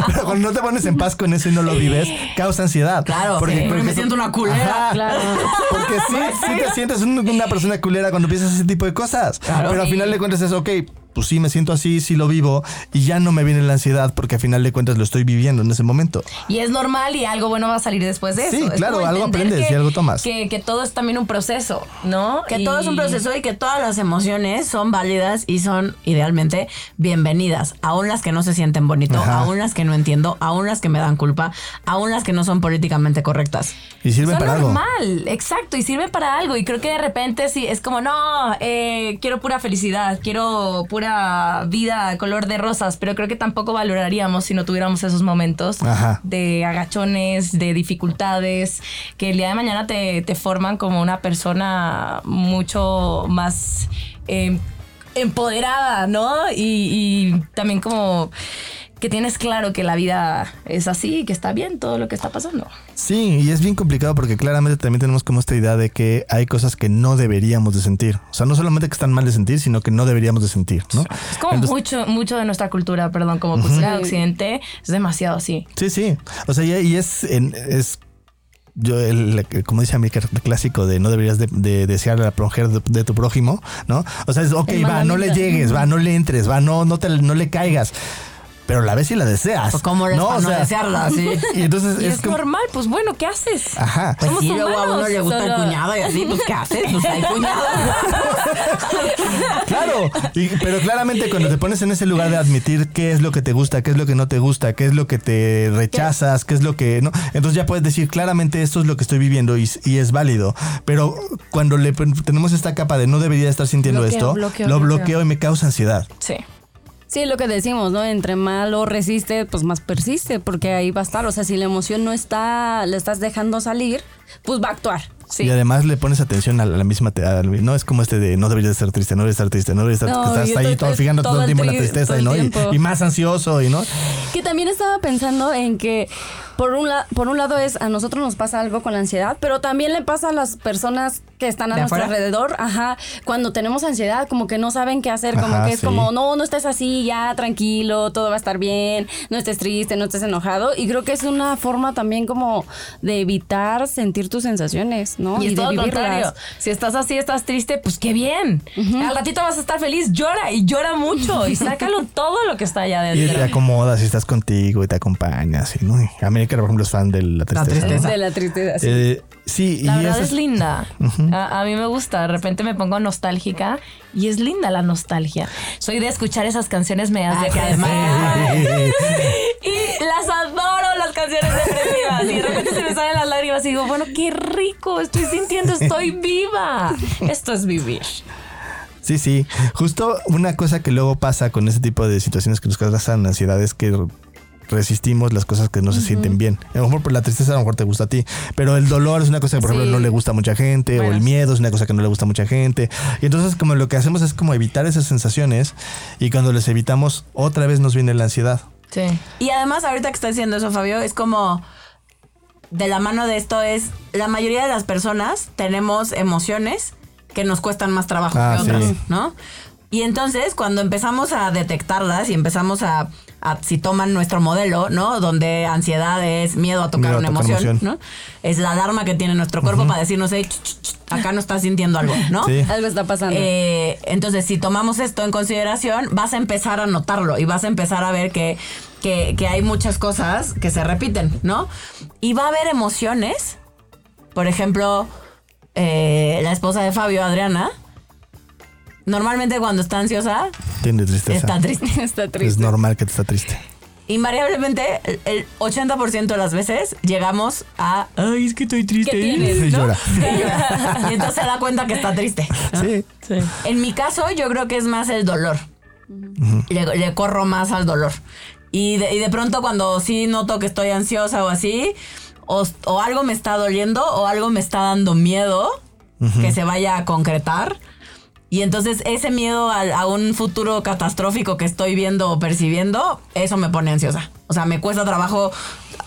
Pero cuando no te pones en paz con eso y no lo vives, causa ansiedad. Claro, sí, me siento una culera. Ajá. Porque sí, sí te sientes un- una persona culera cuando piensas ese tipo de cosas. Claro. Pero al final de cuentas es, ok, pues sí me siento así, sí lo vivo y ya no me viene la ansiedad porque al final de cuentas lo estoy viviendo en ese momento. Y es normal y algo bueno va a salir después de eso. Sí, Es claro, algo aprendes que- y algo tomas. Que, que todo es también un proceso, ¿no? Que Y- todo es un proceso y que todas las emociones son válidas y son idealmente bienvenidas. Aún las que no se sienten bonito, Ajá. aún las que no entiendo, aún las que me dan culpa, aún las que no son políticamente correctas. Y sirve Son para algo. normal, exacto, y sirve para algo. Y creo que de repente sí, es como, no, eh, quiero pura felicidad, quiero pura vida, color de rosas, pero creo que tampoco valoraríamos si no tuviéramos esos momentos Ajá. de agachones, de dificultades, que el día de mañana te, te forman como una persona mucho más... eh, empoderada, ¿no? Y, y también como que tienes claro que la vida es así, que está bien todo lo que está pasando. Sí, y es bien complicado porque claramente también tenemos como esta idea de que hay cosas que no deberíamos de sentir. O sea, no solamente que están mal de sentir, sino que no deberíamos de sentir, ¿no? Es como Entonces- mucho, mucho de nuestra cultura, perdón, como cultura de Occidente, es demasiado así. Sí, sí. O sea, y, y es, en- es yo el, el- como dice el clásico de no deberías de, de desear la mujer de, de tu prójimo, ¿no? O sea, es ok, va, no le llegues, va, no le entres, va, no, no te, no le caigas. Pero la ves y la deseas. Pues, ¿cómo eres ¿no? para O no sea, desearla? Sí. Y entonces Y es, es, como- normal, pues bueno, ¿qué haces? Ajá. Pues Somos sí, luego a uno le gusta el cuñado y así, pues ¿qué haces? Pues hay cuñado. Claro, y- pero claramente cuando te pones en ese lugar de admitir qué es lo que te gusta, qué es lo que no te gusta, qué es lo que te rechazas, qué es lo que no, entonces ya puedes decir claramente esto es lo que estoy viviendo y, y es válido. Pero cuando le tenemos esta capa de no debería estar sintiendo Bloqueo, esto, bloqueo, lo bloqueo. bloqueo y me causa ansiedad. Sí. Sí, lo que decimos, ¿no? Entre más lo resiste, pues más persiste, porque ahí va a estar. O sea, si la emoción no está, le estás dejando salir, pues va a actuar. Sí. Y además le pones atención a la misma, al- no es como este de no deberías estar triste, no deberías estar triste, no deberías estar, No, estás ahí todo fijando todo, el tiempo en la tri- tristeza y, ¿no? y más ansioso y no. Que también estaba pensando en que por un, la- por un lado es a nosotros nos pasa algo con la ansiedad, pero también le pasa a las personas que están a ¿De nuestro afuera? alrededor, ajá, cuando tenemos ansiedad, como que no saben qué hacer, como Ajá, que es sí. como, no, no estés así, ya tranquilo, todo va a estar bien, no estés triste, no estés enojado, y creo que es una forma también como de evitar sentir tus sensaciones, ¿no? Y es de todo lo vivirlas. contrario. Si estás así, estás triste, pues qué bien. Al ratito vas a estar feliz, llora y llora mucho y sácalo todo lo que está allá Y te adentro. acomodas y estás contigo y te acompañas. Y, ¿no? Y América, por ejemplo, es fan de la tristeza. tristeza. De la tristeza, sí. Eh, sí, La y verdad es linda. a, a mí me gusta. De repente me pongo nostálgica y es linda la nostalgia. Soy de escuchar esas canciones medias Ah, de que además- Y las adoro, las canciones depresivas. Y de repente se me salen las lágrimas y digo, bueno, qué rico, estoy sintiendo, estoy viva. Esto es vivir. Sí, sí. Justo una cosa que luego pasa con ese tipo de situaciones que nos causan ansiedad es que resistimos las cosas que no se sienten bien. A lo mejor por la tristeza a lo mejor te gusta a ti, pero el dolor es una cosa que por ejemplo no le gusta a mucha gente o el miedo es una cosa que no le gusta a mucha gente. Y entonces como lo que hacemos es como evitar esas sensaciones y cuando les evitamos otra vez nos viene la ansiedad. Sí. Y además, ahorita que estás diciendo eso, Fabio, es como de la mano de esto es la mayoría de las personas tenemos emociones que nos cuestan más trabajo Ah, que otras, sí. ¿no? Y entonces, cuando empezamos a detectarlas y empezamos a, a- si toman nuestro modelo, ¿no? Donde ansiedad es miedo a tocar Miedo a una tocar emoción, emoción. ¿no? Es la alarma que tiene nuestro cuerpo para decirnos, hey, ch, ch, ch, acá no estás sintiendo algo, ¿no? Sí. Algo está pasando. Eh, entonces, si tomamos esto en consideración, vas a empezar a notarlo y vas a empezar a ver que, que, que hay muchas cosas que se repiten, ¿no? Y va a haber emociones. Por ejemplo, eh, la esposa de Fabio, Adriana, normalmente cuando está ansiosa, Tiene tristeza. está triste. Está Es triste. normal que te está triste. Invariablemente, el- el 80% de las veces llegamos a, ay, es que estoy triste. ¿Qué tienes? Y ¿no? llora. y entonces se da cuenta que está triste. ¿no? Sí. En mi caso, yo creo que es más el dolor. le, le corro más al dolor. Y de, y de pronto cuando sí noto que estoy ansiosa o así, o, o algo me está doliendo o algo me está dando miedo que se vaya a concretar. Y entonces ese miedo al- a, un futuro catastrófico que estoy viendo o percibiendo, eso me pone ansiosa. O sea, me cuesta trabajo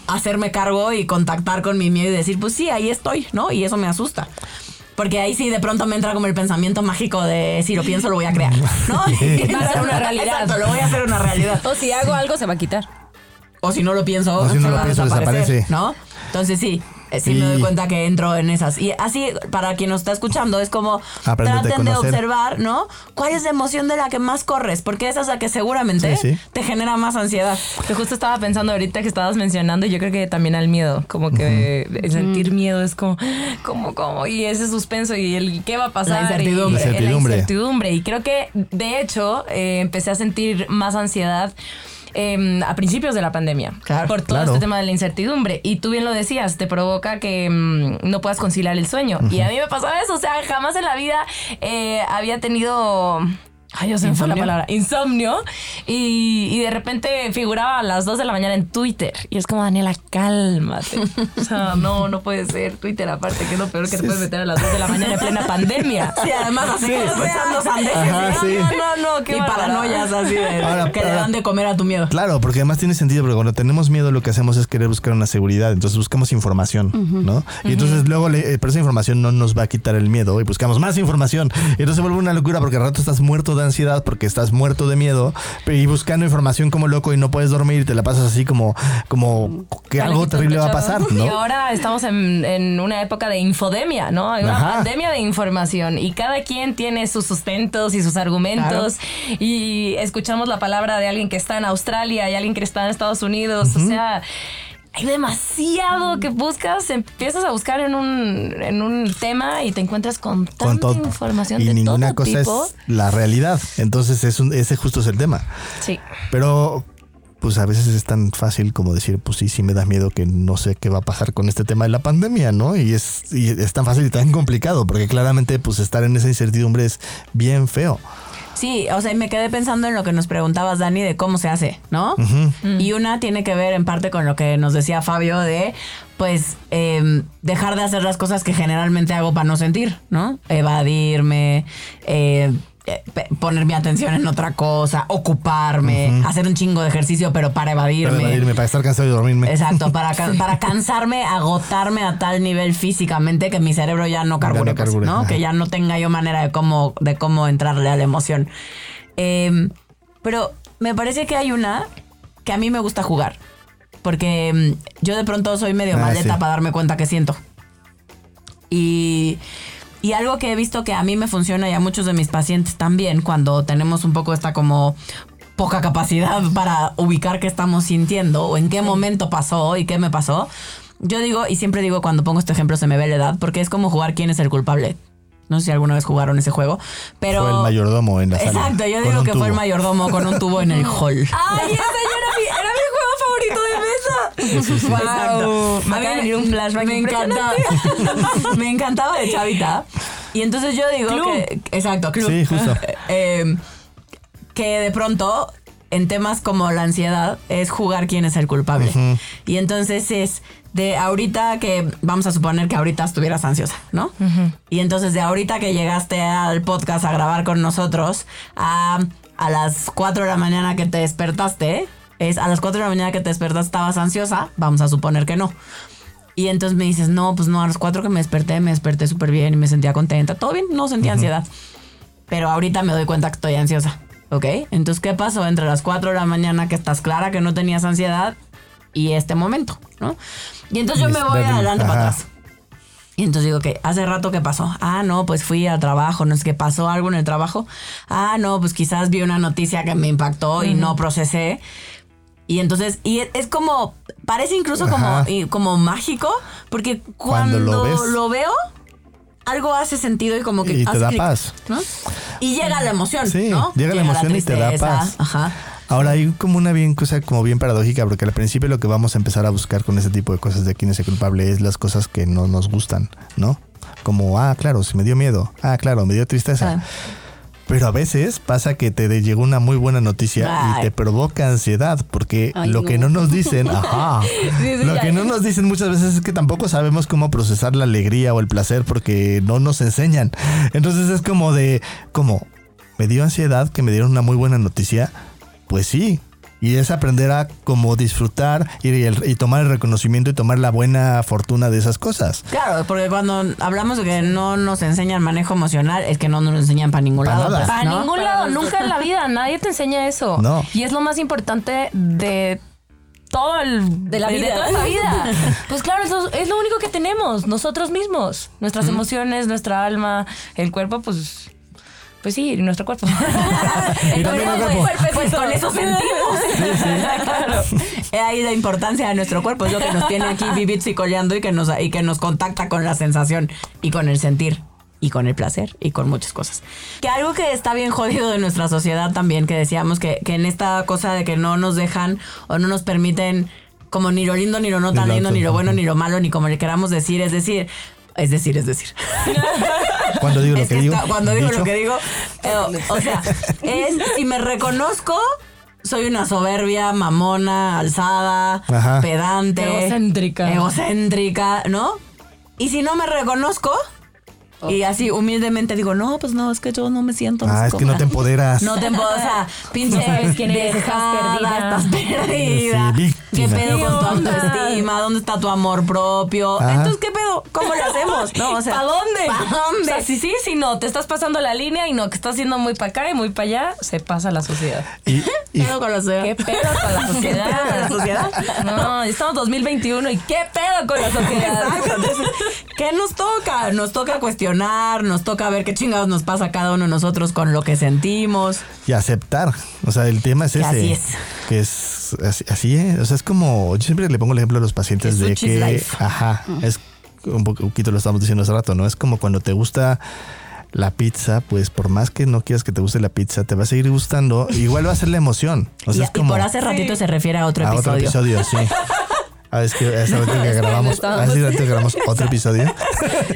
hacerme cargo y contactar con mi miedo y decir, pues sí, ahí estoy, ¿no? Y eso me asusta. Porque ahí sí de pronto me entra como el pensamiento mágico de si lo pienso lo voy a crear, ¿no? Va a ser una realidad. Exacto, lo voy a hacer una realidad. O si hago algo, se va a quitar. O si no lo pienso, O si no se lo va a pienso, desaparecer, desaparece. ¿no? Entonces sí, sí, Sí. me doy cuenta que entro en esas. Y así, para quien nos está escuchando, es como Aprendete traten de observar, ¿no? ¿Cuál es la emoción de la que más corres? Porque esa es la que seguramente Sí, sí. te genera más ansiedad. Que justo estaba pensando ahorita que estabas mencionando, y yo creo que también al miedo, como que el sentir miedo es como, como, como, y ese suspenso y el qué va a pasar. La incertidumbre. y- La incertidumbre. La incertidumbre. Y creo que, de hecho, eh, empecé a sentir más ansiedad. Eh, a principios de la pandemia, Claro, por todo claro. este tema de la incertidumbre. Y tú bien lo decías, te provoca que mm, no puedas conciliar el sueño. Y a mí me pasaba eso, o sea, jamás en la vida eh, había tenido Ay, yo se me fue la ¿Insomnio? palabra. Insomnio. Y, y de repente figuraba a las 2 de la mañana en Twitter. Y es como, Daniela, cálmate. O sea, no, no puede ser. Twitter, aparte, que es lo peor que te puedes meter a las 2 de la mañana en plena pandemia. Sí, además así escuchando sandeces. Ajá, ¿no? sí. No, no, no, qué y paranoias así de Ahora, que le dan de comer a tu miedo. Claro, porque además tiene sentido, porque cuando tenemos miedo lo que hacemos es querer buscar una seguridad, entonces buscamos información, ¿no? Y entonces luego, le- eh, pero esa información no nos va a quitar el miedo y buscamos más información. Y entonces se vuelve una locura porque al rato estás muerto de ansiedad, porque estás muerto de miedo y buscando información como loco y no puedes dormir y te la pasas así como, como que algo terrible va a pasar, pechados. Y ¿no? ahora estamos en, en una época de infodemia, ¿no? Hay una Ajá. pandemia de información y cada quien tiene sus sustentos y sus argumentos. Y escuchamos la palabra de alguien que está en Australia y alguien que está en Estados Unidos. O sea, hay demasiado que buscas. Empiezas a buscar en un, en un tema y te encuentras con tanta Con información Y de ninguna todo cosa tipo. es la realidad. Entonces es un- ese justo es el tema. Sí. Pero pues a veces es tan fácil como decir, pues sí, sí me da miedo que no sé qué va a pasar con este tema de la pandemia, ¿no? Y es, y es tan fácil y tan complicado, porque claramente pues estar en esa incertidumbre es bien feo. Sí, o sea, y me quedé pensando en lo que nos preguntabas, Dani, de cómo se hace, ¿no? Y una tiene que ver en parte con lo que nos decía Fabio de, pues, eh, dejar de hacer las cosas que generalmente hago para no sentir, ¿no? Evadirme, eh, poner mi atención en otra cosa, ocuparme, hacer un chingo de ejercicio, pero para evadirme. Para evadirme, para estar cansado y dormirme. Exacto, para, para cansarme, agotarme a tal nivel físicamente que mi cerebro ya no carbure, no pues, carbure, ¿no? Que ya no tenga yo manera de cómo, de cómo entrarle a la emoción. Eh, pero me parece que hay una que a mí me gusta jugar. Porque mm, yo de pronto soy medio Ah, maleta sí. para darme cuenta que siento. Y, y algo que he visto que a mí me funciona y a muchos de mis pacientes también, cuando tenemos un poco esta como poca capacidad para ubicar qué estamos sintiendo o en qué momento pasó y qué me pasó. Yo digo, y siempre digo cuando pongo este ejemplo se me ve la edad, porque es como jugar quién es el culpable. No sé si alguna vez jugaron ese juego, pero... Fue el mayordomo en la sala. Exacto, yo digo que fue el mayordomo con un tubo en el hall. ¡Ay, ese Wow. Me acaba de venir un flashback Me encantaba. me encantaba de chavita. Y entonces yo digo Club. que. Exacto, club. Sí, justo. Eh, que de pronto, en temas como la ansiedad, es jugar quién es el culpable. Y entonces es de ahorita que. Vamos a suponer que ahorita estuvieras ansiosa, ¿no? Y entonces de ahorita que llegaste al podcast a grabar con nosotros, a, a las 4 de la mañana que te despertaste. Es a las 4 de la mañana que te despertaste estabas ansiosa, vamos a suponer que no. Y entonces me dices, no, pues no, a las 4 que me desperté, me desperté súper bien y me sentía contenta. Todo bien, no sentía ansiedad. Pero ahorita me doy cuenta que estoy ansiosa. ¿Ok? Entonces, ¿qué pasó entre las 4 de la mañana que estás clara que no tenías ansiedad y este momento? ¿No? Y entonces yo me voy adelante para Ajá. atrás. Y entonces digo, que hace rato que pasó. Ah, no, pues fui al trabajo, no es que pasó algo en el trabajo. Ah, no, pues quizás vi una noticia que me impactó y no procesé. Y entonces, y es, como, parece incluso como, y- como mágico, porque Cuando cuando, lo ves. lo veo, algo hace sentido y como que Y te da paz. ¿no? Y llega la emoción, Sí, ¿no? llega la emoción y te da paz. Ajá. Ahora hay como una bien cosa como bien paradójica, porque al principio lo que vamos a empezar a buscar con ese tipo de cosas de quién es el culpable es las cosas que no nos gustan, ¿no? Como, ah, claro, si me dio miedo, ah, claro, me dio tristeza. Ah. Pero a veces pasa que te llegó una muy buena noticia y te provoca ansiedad, porque Ay, lo no. que no nos dicen, ajá, sí, lo ya. que no nos dicen muchas veces es que tampoco sabemos cómo procesar la alegría o el placer porque no nos enseñan. Entonces es como de, como, me dio ansiedad que me dieron una muy buena noticia, pues sí. Y es aprender a como disfrutar y, el- y tomar el reconocimiento y tomar la buena fortuna de esas cosas. Claro, porque cuando hablamos de que no nos enseñan manejo emocional, es que no nos lo enseñan para ningún Pa' lado. pues, Para ¿no? ningún lado, nunca en la vida, nadie te enseña eso. No. Y es lo más importante de todo el De la vida. toda la vida. Pues claro, es lo, es lo único que tenemos, nosotros mismos, nuestras emociones, nuestra alma, el cuerpo, pues pues sí, nuestro cuerpo. Y también el cuerpo. Pues con eso sentimos. Claro. Es ahí la importancia de nuestro cuerpo. Es lo que nos tiene aquí vivitos y coleando y que nos, y que nos contacta con la sensación y con el sentir. Y con el placer y con muchas cosas. Que algo que está bien jodido de nuestra sociedad también, que decíamos que, que en esta cosa de que no nos dejan o no nos permiten como ni lo lindo, ni lo no tan lindo, ni lo bueno, ni lo malo, ni como le queramos decir. Es decir, es decir, es decir. Cuando digo lo Es que, que digo. está- cuando digo dicho, lo que digo, eh, o sea, es si me reconozco, soy una soberbia, mamona, alzada, Ajá. pedante, Egocéntrica. egocéntrica, ¿no? Y si no me reconozco y así humildemente digo, no, pues no, es que yo no me siento. Ah, es que no te empoderas. no te empoderas, o sea, pinche No sabes quién eres, estás perdida. estás perdida. Sí, ¿Qué pedo con tu ¿Qué autoestima? ¿Dónde está tu amor propio? Ajá. Entonces, ¿qué pedo? ¿Cómo lo hacemos? No, o sea, ¿Para dónde? ¿Para dónde? O sea, si sí, si no, te estás pasando la línea y no, que estás haciendo muy para acá y muy para allá, se pasa la sociedad. Y, y- pedo con la sociedad? ¿Qué pedo con la sociedad? ¿Qué pedo con la sociedad? No, estamos 2021 y ¿qué pedo con la sociedad? Entonces, ¿qué nos toca? Nos toca cuestionar, nos toca ver qué chingados nos pasa a cada uno de nosotros con lo que sentimos. y aceptar. O sea, el tema es Que ese. así es. Que es así, así es. O sea, es como. Yo siempre le pongo el ejemplo a los pacientes Que de que. life. Ajá. Es un poquito lo estamos diciendo hace rato, ¿no? Es como cuando te gusta la pizza, pues por más que no quieras que te guste la pizza, te va a seguir gustando. Igual va a ser la emoción. O sea, y, es y como. por hace ratito se refiere a otro a otro episodio. episodio, sí. Ah, es que hace que grabamos, hace rato que grabamos otro episodio.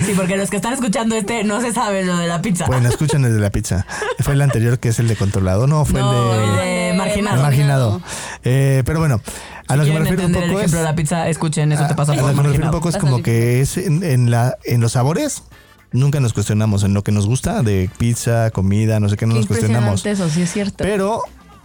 Sí, porque los que están escuchando este no se saben lo de la pizza. Bueno, escuchen el de la pizza. Fue el anterior que es el de controlado, no, fue no, el el de de marginado. marginado. Eh, pero bueno, a lo que me refiero un el poco es ejemplo de la pizza, escuchen, eso te pasa a lo que me refiero un poco es como que es en, en la en los sabores nunca nos cuestionamos en lo que nos gusta de pizza, comida, no sé qué, no Qué nos cuestionamos. eso, sí es cierto. Pero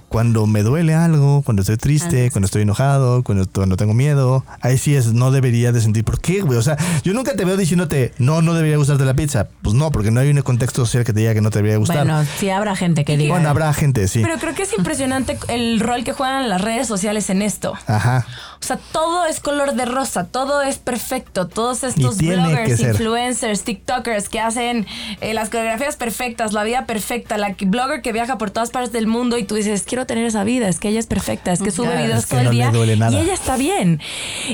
cuando me duele algo, cuando estoy triste, cuando estoy enojado, cuando, cuando tengo miedo, ahí sí es, no debería de sentir. ¿Por qué, güey? O sea, yo nunca te veo diciéndote, no, no debería gustarte la pizza. Pues no, porque no hay un contexto social que te diga que no te debería gustar. Bueno, sí habrá gente que diga. Bueno, habrá gente, sí. Pero creo que es impresionante el rol que juegan las redes sociales en esto. Ajá. O sea, todo es color de rosa, todo es perfecto. Todos estos bloggers, influencers, TikTokers que hacen eh, las coreografías perfectas, la vida perfecta, la blogger que viaja por todas partes del mundo y tú dices, quiero tener esa vida, es que ella es perfecta, es que sube Claro, videos es que todo el no día y ella está bien.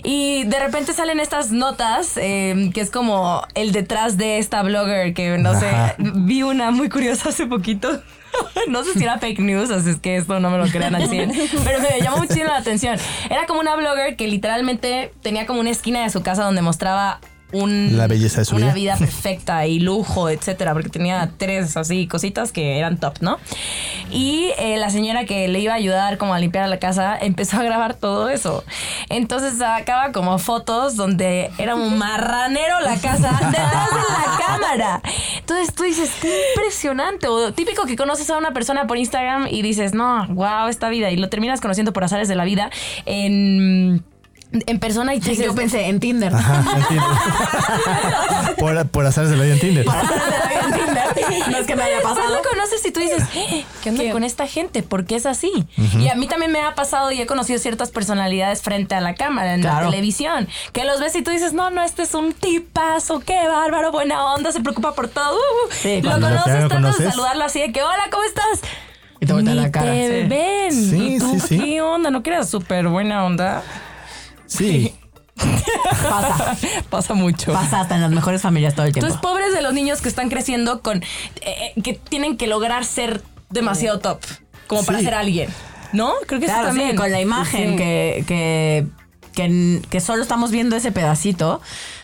Y de repente salen estas notas eh, que es como el detrás de esta blogger que no Ajá. sé, vi una muy curiosa hace poquito. No sé si era fake news, así es que esto no me lo crean al 100, pero me llamó muchísimo la atención. Era como una blogger que literalmente tenía como una esquina de su casa donde mostraba un, La belleza de su una vida. vida perfecta y lujo, etcétera, porque tenía tres así cositas que eran top, ¿no? Y eh, la señora que le iba a ayudar como a limpiar la casa empezó a grabar todo eso. Entonces sacaba como fotos donde era un marranero la casa detrás de la cámara. Entonces tú dices, qué impresionante. O típico que conoces a una persona por Instagram y dices, no, wow, esta vida. Y lo terminas conociendo por azares de la vida en, en persona y dices, Yo pensé en Tinder. Ajá, entiendo. por, por azares de la vida en Tinder. en Tinder. No es que me haya pasado. lo conoces y tú dices, "Eh, ¿qué onda con esta gente? ¿Por qué es así? Y a mí también me ha pasado y he conocido ciertas personalidades frente a la cámara, en Claro. la televisión, que los ves y tú dices, no, no, este es un tipazo, qué bárbaro, buena onda, se preocupa por todo. uh". Sí, lo lo conoces, tratas de saludarlo así de que, hola, ¿cómo estás? Y te Ni la cara, te sí. ven. Sí, ¿Y tú sí, sí. qué onda? ¿No eras súper buena onda? Sí. Pasa. Pasa mucho. Pasa hasta en las mejores familias todo el tiempo. Entonces, pobres de los niños que están creciendo con. eh, que tienen que lograr ser demasiado top. Como para ser alguien. ¿No? Creo que Claro, eso también. sí, con la imagen Sí. que, que, que, que solo estamos viendo ese pedacito,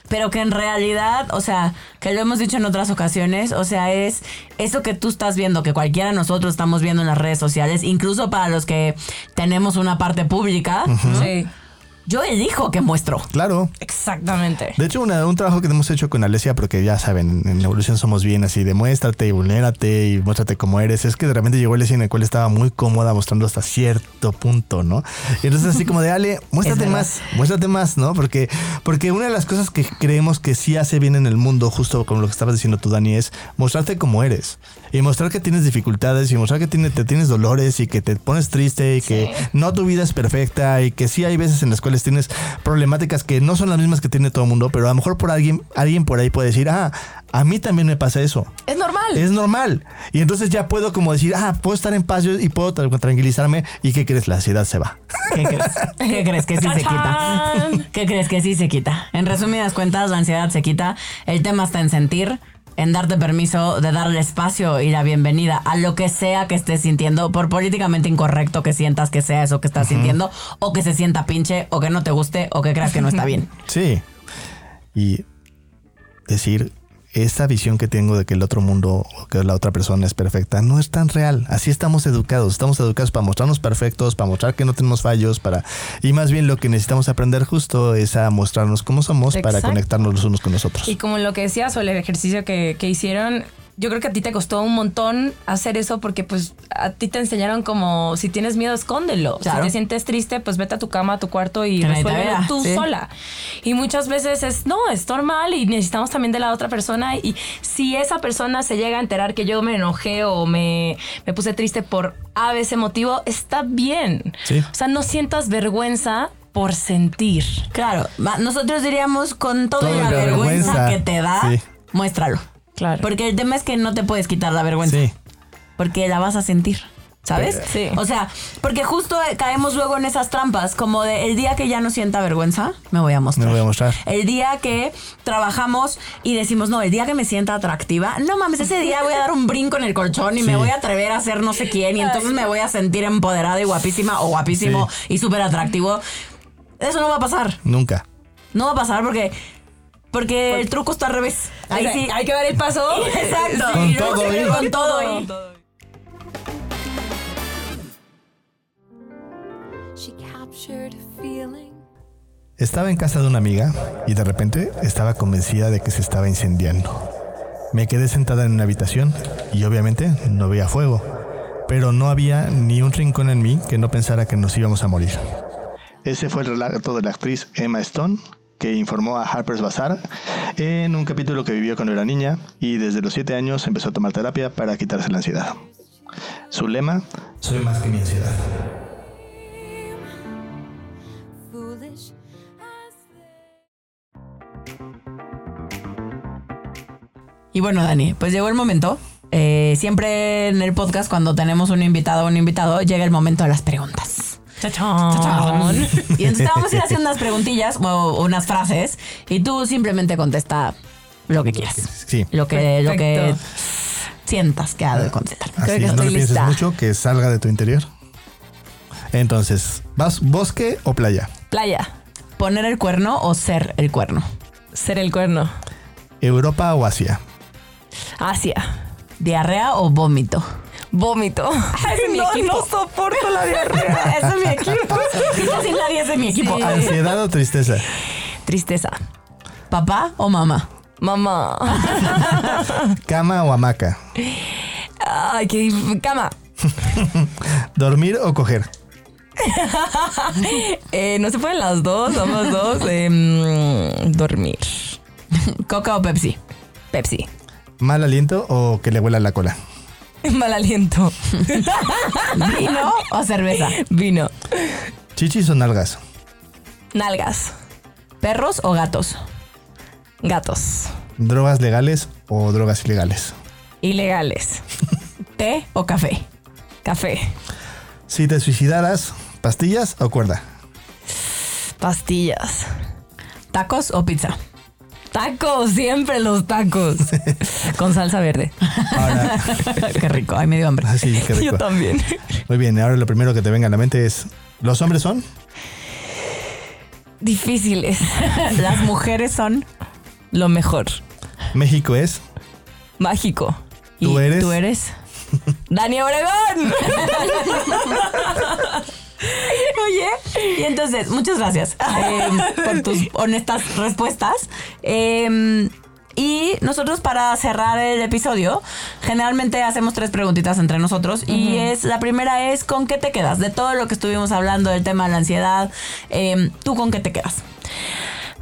pero que en realidad, o sea, que lo hemos dicho en otras ocasiones, o sea, es eso que tú estás viendo, que cualquiera de nosotros estamos viendo en las redes sociales, incluso para los que tenemos una parte pública, Sí. Yo elijo que muestro. Claro. Exactamente. De hecho, una- un trabajo que hemos hecho con Alesia, porque ya saben, en la evolución somos bien así, demuéstrate y vulnérate y muéstrate como eres. Es que de repente llegó Alesia en el cual estaba muy cómoda mostrando hasta cierto punto, ¿no? Y entonces así como de, Ale, muéstrate más, muéstrate más, ¿no? Porque, porque una de las cosas que creemos que sí hace bien en el mundo, justo como lo que estabas diciendo tú, Dani, es mostrarte como eres. Y mostrar que tienes dificultades y mostrar que tiene, te tienes dolores y que te pones triste y que no tu vida es perfecta y que sí hay veces en las cuales tienes problemáticas que no son las mismas que tiene todo el mundo, pero a lo mejor por alguien, alguien por ahí puede decir, ah, a mí también me pasa eso. Es normal. Es normal. Y entonces ya puedo como decir, ah, puedo estar en paz y puedo tra- tranquilizarme. ¿Y qué crees? La ansiedad se va. ¿Qué crees? ¿Qué crees que sí se quita? ¿Qué crees que sí se quita? En resumidas cuentas, la ansiedad se quita. El tema está en sentir, en darte permiso de darle espacio y la bienvenida a lo que sea que estés sintiendo, por políticamente incorrecto que sientas que sea eso que estás sintiendo, o que se sienta pinche, o que no te guste, o que creas que no está bien. Sí. Y decir, esta visión que tengo de que el otro mundo o que la otra persona es perfecta no es tan real. Así estamos educados. Estamos educados para mostrarnos perfectos, para mostrar que no tenemos fallos, para y más bien lo que necesitamos aprender justo es a mostrarnos cómo somos para conectarnos los unos con los otros. Y como lo que decías sobre el ejercicio que, que hicieron, yo creo que a ti te costó un montón hacer eso porque pues a ti te enseñaron como si tienes miedo, escóndelo. Claro. Si te sientes triste, pues vete a tu cama, a tu cuarto y resuélvelo tú sí. sola. Y muchas veces es, no, es normal y necesitamos también de la otra persona. Y si esa persona se llega a enterar que yo me enojé o me, me puse triste por a ese motivo, está bien. Sí. O sea, no sientas vergüenza por sentir. Claro, nosotros diríamos con toda Todo la la vergüenza, vergüenza. que te da, Sí. muéstralo. Claro. Porque el tema es que no te puedes quitar la vergüenza. Sí. porque la vas a sentir. ¿Sabes? Sí. O sea, porque justo eh, caemos luego en esas trampas, como de el día que ya no sienta vergüenza, me voy a mostrar. Me voy a mostrar. El día que trabajamos y decimos, no, el día que me sienta atractiva, no mames, ese día voy a dar un brinco en el colchón y me voy a atrever a ser no sé quién y entonces me voy a sentir empoderada y guapísima o guapísimo y súper atractivo. Eso no va a pasar. Nunca. No va a pasar porque, porque el truco está al revés. Ahí sí. Hay que dar el paso. Exacto. Con Y luego todo ahí. Con todo. Estaba en casa de una amiga y de repente estaba convencida de que se estaba incendiando. Me quedé sentada en una habitación y obviamente no veía fuego, pero no había ni un rincón en mí que no pensara que nos íbamos a morir. Ese fue el relato de la actriz Emma Stone, que informó a Harper's Bazaar en un capítulo que vivió cuando era niña y desde los 7 años empezó a tomar terapia para quitarse la ansiedad. Su lema, soy más que mi ansiedad. Y bueno, Dani, pues llegó el momento. Eh, siempre en el podcast, cuando tenemos un invitado o un invitado, llega el momento de las preguntas. Chachón. Y entonces te vamos a ir haciendo unas preguntillas o unas frases y tú simplemente contesta lo que quieras. Sí. Lo que, lo que sientas que ha de contestar. Así, que no estoy le pienses lista. mucho, que salga de tu interior. Entonces, ¿vas bosque o playa? Playa. ¿Poner el cuerno o ser el cuerno? Ser el cuerno. ¿Europa o Asia? Asia. ¿Diarrea o vómito? Vómito. es mi no, equipo. no soporto la diarrea. Ese es mi equipo. Nadie es de mi equipo. Sí. ¿Ansiedad o tristeza? Tristeza. ¿Papá o mamá? Mamá. ¿Cama o hamaca? Ay, qué cama. ¿Dormir o coger? Eh, no se pueden las dos, ambas dos. Em, dormir. ¿Coca o Pepsi? Pepsi. ¿Mal aliento o que le huela la cola? Mal aliento. ¿Vino o cerveza? Vino. ¿Chichis o nalgas? Nalgas. ¿Perros o gatos? Gatos. ¿Drogas legales o drogas ilegales? Ilegales. ¿Té o café? Café. Si te suicidaras, ¿pastillas o cuerda? Pastillas. ¿Tacos o pizza? Tacos, siempre los tacos. Con salsa verde. Ahora, Qué rico, ay, me dio hambre. así, qué rico. Yo también. Muy bien, ahora lo primero que te venga a la mente es, ¿los hombres son? Difíciles. Las mujeres son Lo mejor. México es, Mágico. ¿Tú ¿Y eres? ¿Tú eres? ¡Dani Obregón! Oye, y entonces, muchas gracias eh, por tus honestas respuestas. Eh, y nosotros para cerrar el episodio, generalmente hacemos tres preguntitas entre nosotros. Y es la primera es ¿con qué te quedas? De todo lo que estuvimos hablando del tema de la ansiedad, eh, ¿tú con qué te quedas?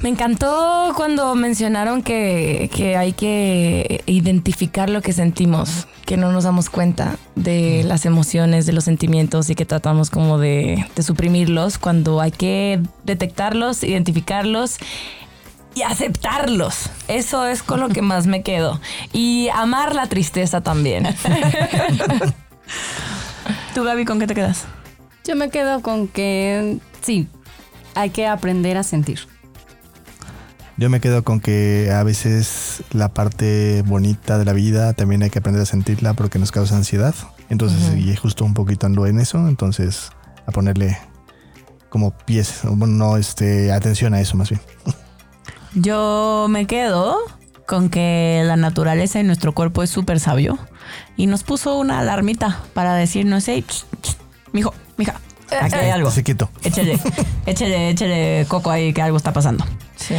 Me encantó cuando mencionaron que, que hay que identificar lo que sentimos, que no nos damos cuenta de las emociones, de los sentimientos y que tratamos como de, de suprimirlos cuando hay que detectarlos, identificarlos y aceptarlos. Eso es con lo que más me quedo. Y amar la tristeza también. ¿Tú, Gaby, con qué te quedas? Yo me quedo con que sí, hay que aprender a sentir. Yo me quedo con que a veces la parte bonita de la vida también hay que aprender a sentirla porque nos causa ansiedad. Entonces, y justo un poquito ando en eso, entonces a ponerle como pies, bueno, no este, atención a eso más bien. Yo me quedo con que la naturaleza y nuestro cuerpo es súper sabio y nos puso una alarmita para decirnos, hey, mijo, mija, aquí hay algo. Así quieto. Échale, échale, échale coco ahí que algo está pasando. Sí.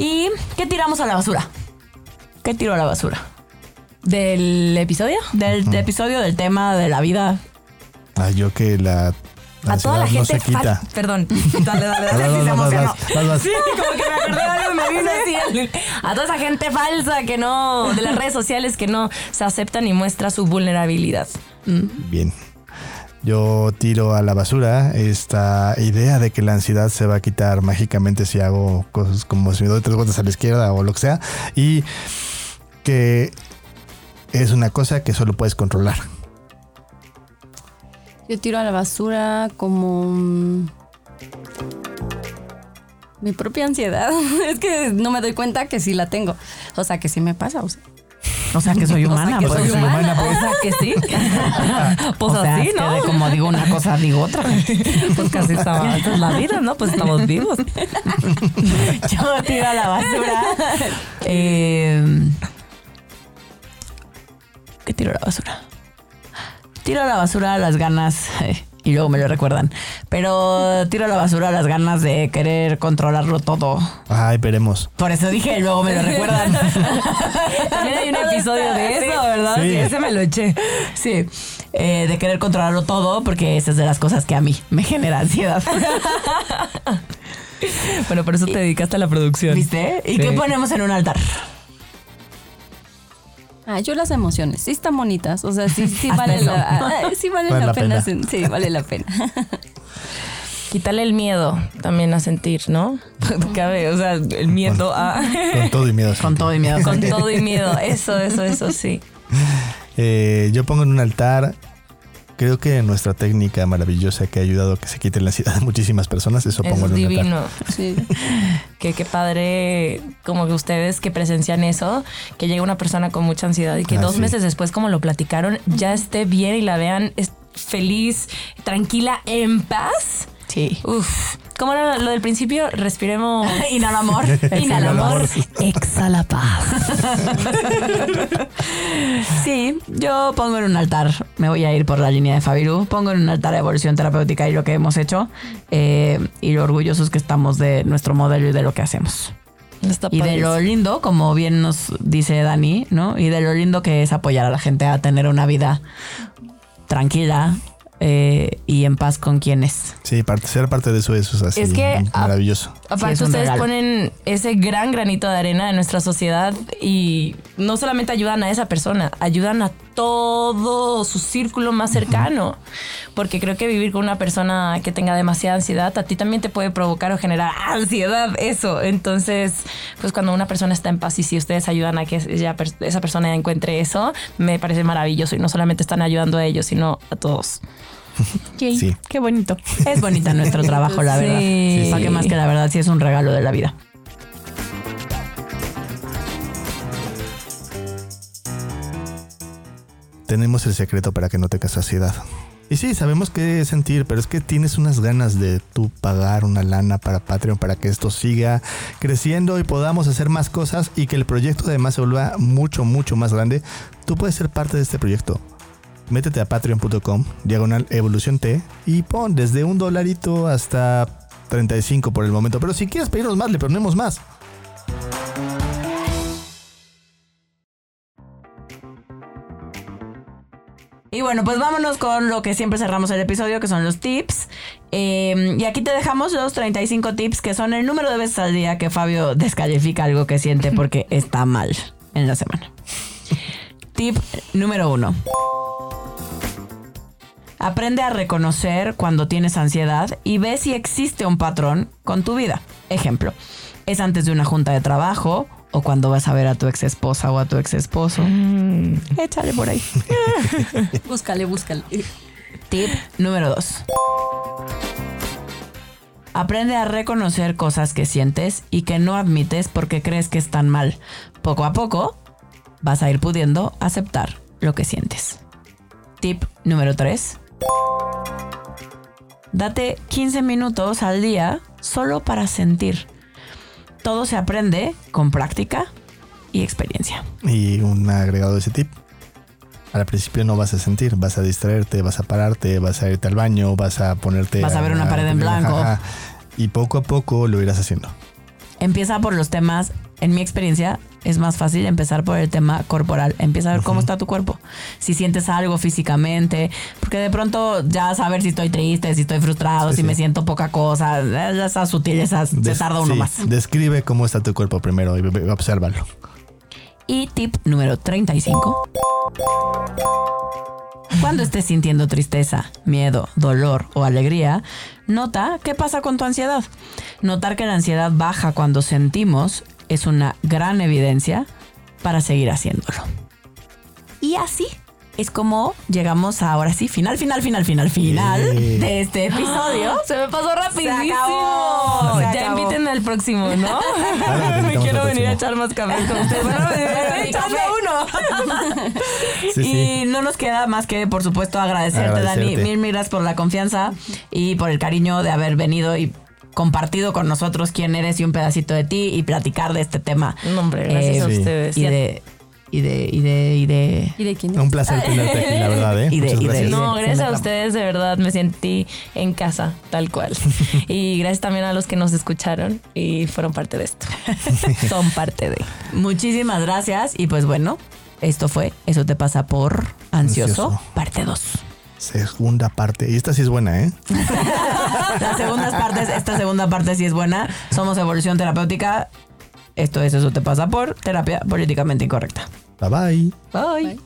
¿Y qué tiramos a la basura? ¿Qué tiro a la basura? ¿Del episodio? Del episodio del tema de la vida. Ah, yo que la, la A toda la gente. no se quita. fal- Perdón. Dale, dale, dale. Sí se vas, vas, emocionó. vas, vas. Sí, como que me acordé de algo y me vino así. A toda esa gente falsa que no, de las redes sociales que no se aceptan y muestra su vulnerabilidad. Bien. Yo tiro a la basura esta idea de que la ansiedad se va a quitar mágicamente si hago cosas como si me doy tres vueltas a la izquierda o lo que sea. Y que es una cosa que solo puedes controlar. Yo tiro a la basura como mi propia ansiedad. es que no me doy cuenta que sí la tengo. O sea, que sí me pasa. O sea que soy o sea, humana, que pues. soy humana. humana, pues. O sea que sí. pues o sea, así, es que ¿no? de como digo una cosa, digo otra. Pues casi estamos. Esta es la vida, ¿no? Pues estamos vivos. Yo tiro a la basura. Eh, ¿Qué tiro a la basura? Tiro a la basura las ganas. eh, y luego me lo recuerdan. Pero tiro a la basura las ganas de querer controlarlo todo. Ay, veremos. Por eso dije, luego me lo recuerdan. También hay un episodio de eso, ¿verdad? Sí. Sí, ese me lo eché. Sí, eh, de querer controlarlo todo, porque esa es de las cosas que a mí me genera ansiedad. Bueno, por eso te dedicaste a la producción. ¿Viste? ¿Y Sí. qué ponemos en un altar? Ah, yo las emociones, sí están bonitas. O sea, sí, sí Hasta vale eso. la, ah, sí vale Vale la la pena. pena. Sí, vale la pena. Quítale el miedo también a sentir, ¿no? Cabe, o sea, el miedo a... Con todo y miedo. Con todo y miedo. Con todo y miedo. Eso, eso, eso sí. Eh, yo pongo en un altar, creo que nuestra técnica maravillosa que ha ayudado a que se quite la ansiedad de muchísimas personas, eso pongo Es en un altar. divino. Sí. Que qué padre, como que ustedes que presencian eso, que llega una persona con mucha ansiedad y que Ah, dos sí. meses después, como lo platicaron, ya esté bien y la vean es- feliz, tranquila, en paz. Sí. Uf. ¿Cómo era lo del principio? Respiremos. Inhala amor. Inhala amor. Exhala paz. Sí, yo pongo en un altar, me voy a ir por la línea de Fabiru, pongo en un altar de evolución terapéutica y lo que hemos hecho eh, y lo orgullosos que estamos de nuestro modelo y de lo que hacemos. Está Y de lo lindo, como bien nos dice Dani, ¿no? Y de lo lindo que es apoyar a la gente a tener una vida tranquila eh, y en paz con quienes. Sí, parte, ser parte de eso, eso es así. Es que, ah, maravilloso. Aparte, Sí, ustedes regalo. ponen ese gran granito de arena en nuestra sociedad y no solamente ayudan a esa persona, ayudan a todo su círculo más cercano. Porque creo que vivir con una persona que tenga demasiada ansiedad a ti también te puede provocar o generar ansiedad, eso. Entonces, pues cuando una persona está en paz y si ustedes ayudan a que ella- esa persona encuentre eso, me parece maravilloso y no solamente están ayudando a ellos, sino a todos. Yay, Sí. Qué bonito. Es bonita nuestro trabajo, la verdad. Sí. ¿Para qué más que la verdad sí es un regalo de la vida? Tenemos el secreto para que no tengas ansiedad. Y sí, sabemos qué sentir, pero es que tienes unas ganas de tú pagar una lana para Patreon para que esto siga creciendo y podamos hacer más cosas y que el proyecto además se vuelva mucho, mucho más grande. Tú puedes ser parte de este proyecto. Métete a patreon.com, diagonal evolución T y pon desde un dolarito hasta 35 por el momento. Pero si quieres pedirnos más, le ponemos más. Y bueno, pues vámonos con lo que siempre cerramos el episodio, que son los tips. Eh, y aquí te dejamos los 35 tips, que son el número de veces al día que Fabio descalifica algo que siente porque está mal en la semana. Tip número uno. Aprende a reconocer cuando tienes ansiedad y ve si existe un patrón con tu vida. Ejemplo, es antes de una junta de trabajo o cuando vas a ver a tu ex esposa o a tu ex esposo. Échale por ahí. Búscale, búscale. Tip número 2. Aprende a reconocer cosas que sientes y que no admites porque crees que están mal. Poco a poco vas a ir pudiendo aceptar lo que sientes. Tip número 3. Date 15 minutos al día solo para sentir. Todo se aprende con práctica y experiencia. Y un agregado de ese tip. Al principio no vas a sentir, vas a distraerte, vas a pararte, vas a irte al baño, vas a ponerte... Vas a ver una pared en blanco. Y poco a poco lo irás haciendo. Empieza por los temas, en mi experiencia, es más fácil empezar por el tema corporal. Empieza a ver cómo está tu cuerpo. Si sientes algo físicamente, porque de pronto ya saber si estoy triste, si estoy frustrado, Sí, si sí. me siento poca cosa, esas sutilezas, se tarda uno sí, más. Describe cómo está tu cuerpo primero y obsérvalo. Y tip número 35. Cuando estés sintiendo tristeza, miedo, dolor o alegría, nota qué pasa con tu ansiedad. Notar que la ansiedad baja cuando sentimos es una gran evidencia para seguir haciéndolo. Y así es como llegamos a, ahora sí, final, final, final, final, final de este episodio. Se me pasó rapidísimo. acabó, se ya acabó. invítenme al próximo, ¿no? Me quiero venir a echar más café con ustedes. Bueno, me echando uno. Sí, sí. Y no nos queda más que, por supuesto, agradecerte, Agradecerte. Dani. Mil, mil gracias por la confianza y por el cariño de haber venido y compartido con nosotros quién eres y un pedacito de ti y platicar de este tema. No, hombre, gracias a Sí. ustedes. Y de, y de, y de, y de. ¿Y de quién es? Un placer tenerte aquí, la verdad, ¿eh? Y de- Muchas y de- gracias. No, gracias a ustedes, de verdad, me sentí en casa, tal cual. Y gracias también a los que nos escucharon y fueron parte de esto. Son parte de. Muchísimas gracias. Y pues bueno, esto fue Eso te pasa por ansioso, Ansioso. parte 2. Segunda parte. Y esta sí es buena, ¿eh? Las segundas partes, esta segunda parte sí es buena. Somos Evolución Terapéutica. Esto es Eso te pasa por terapia políticamente incorrecta. Bye bye. Bye.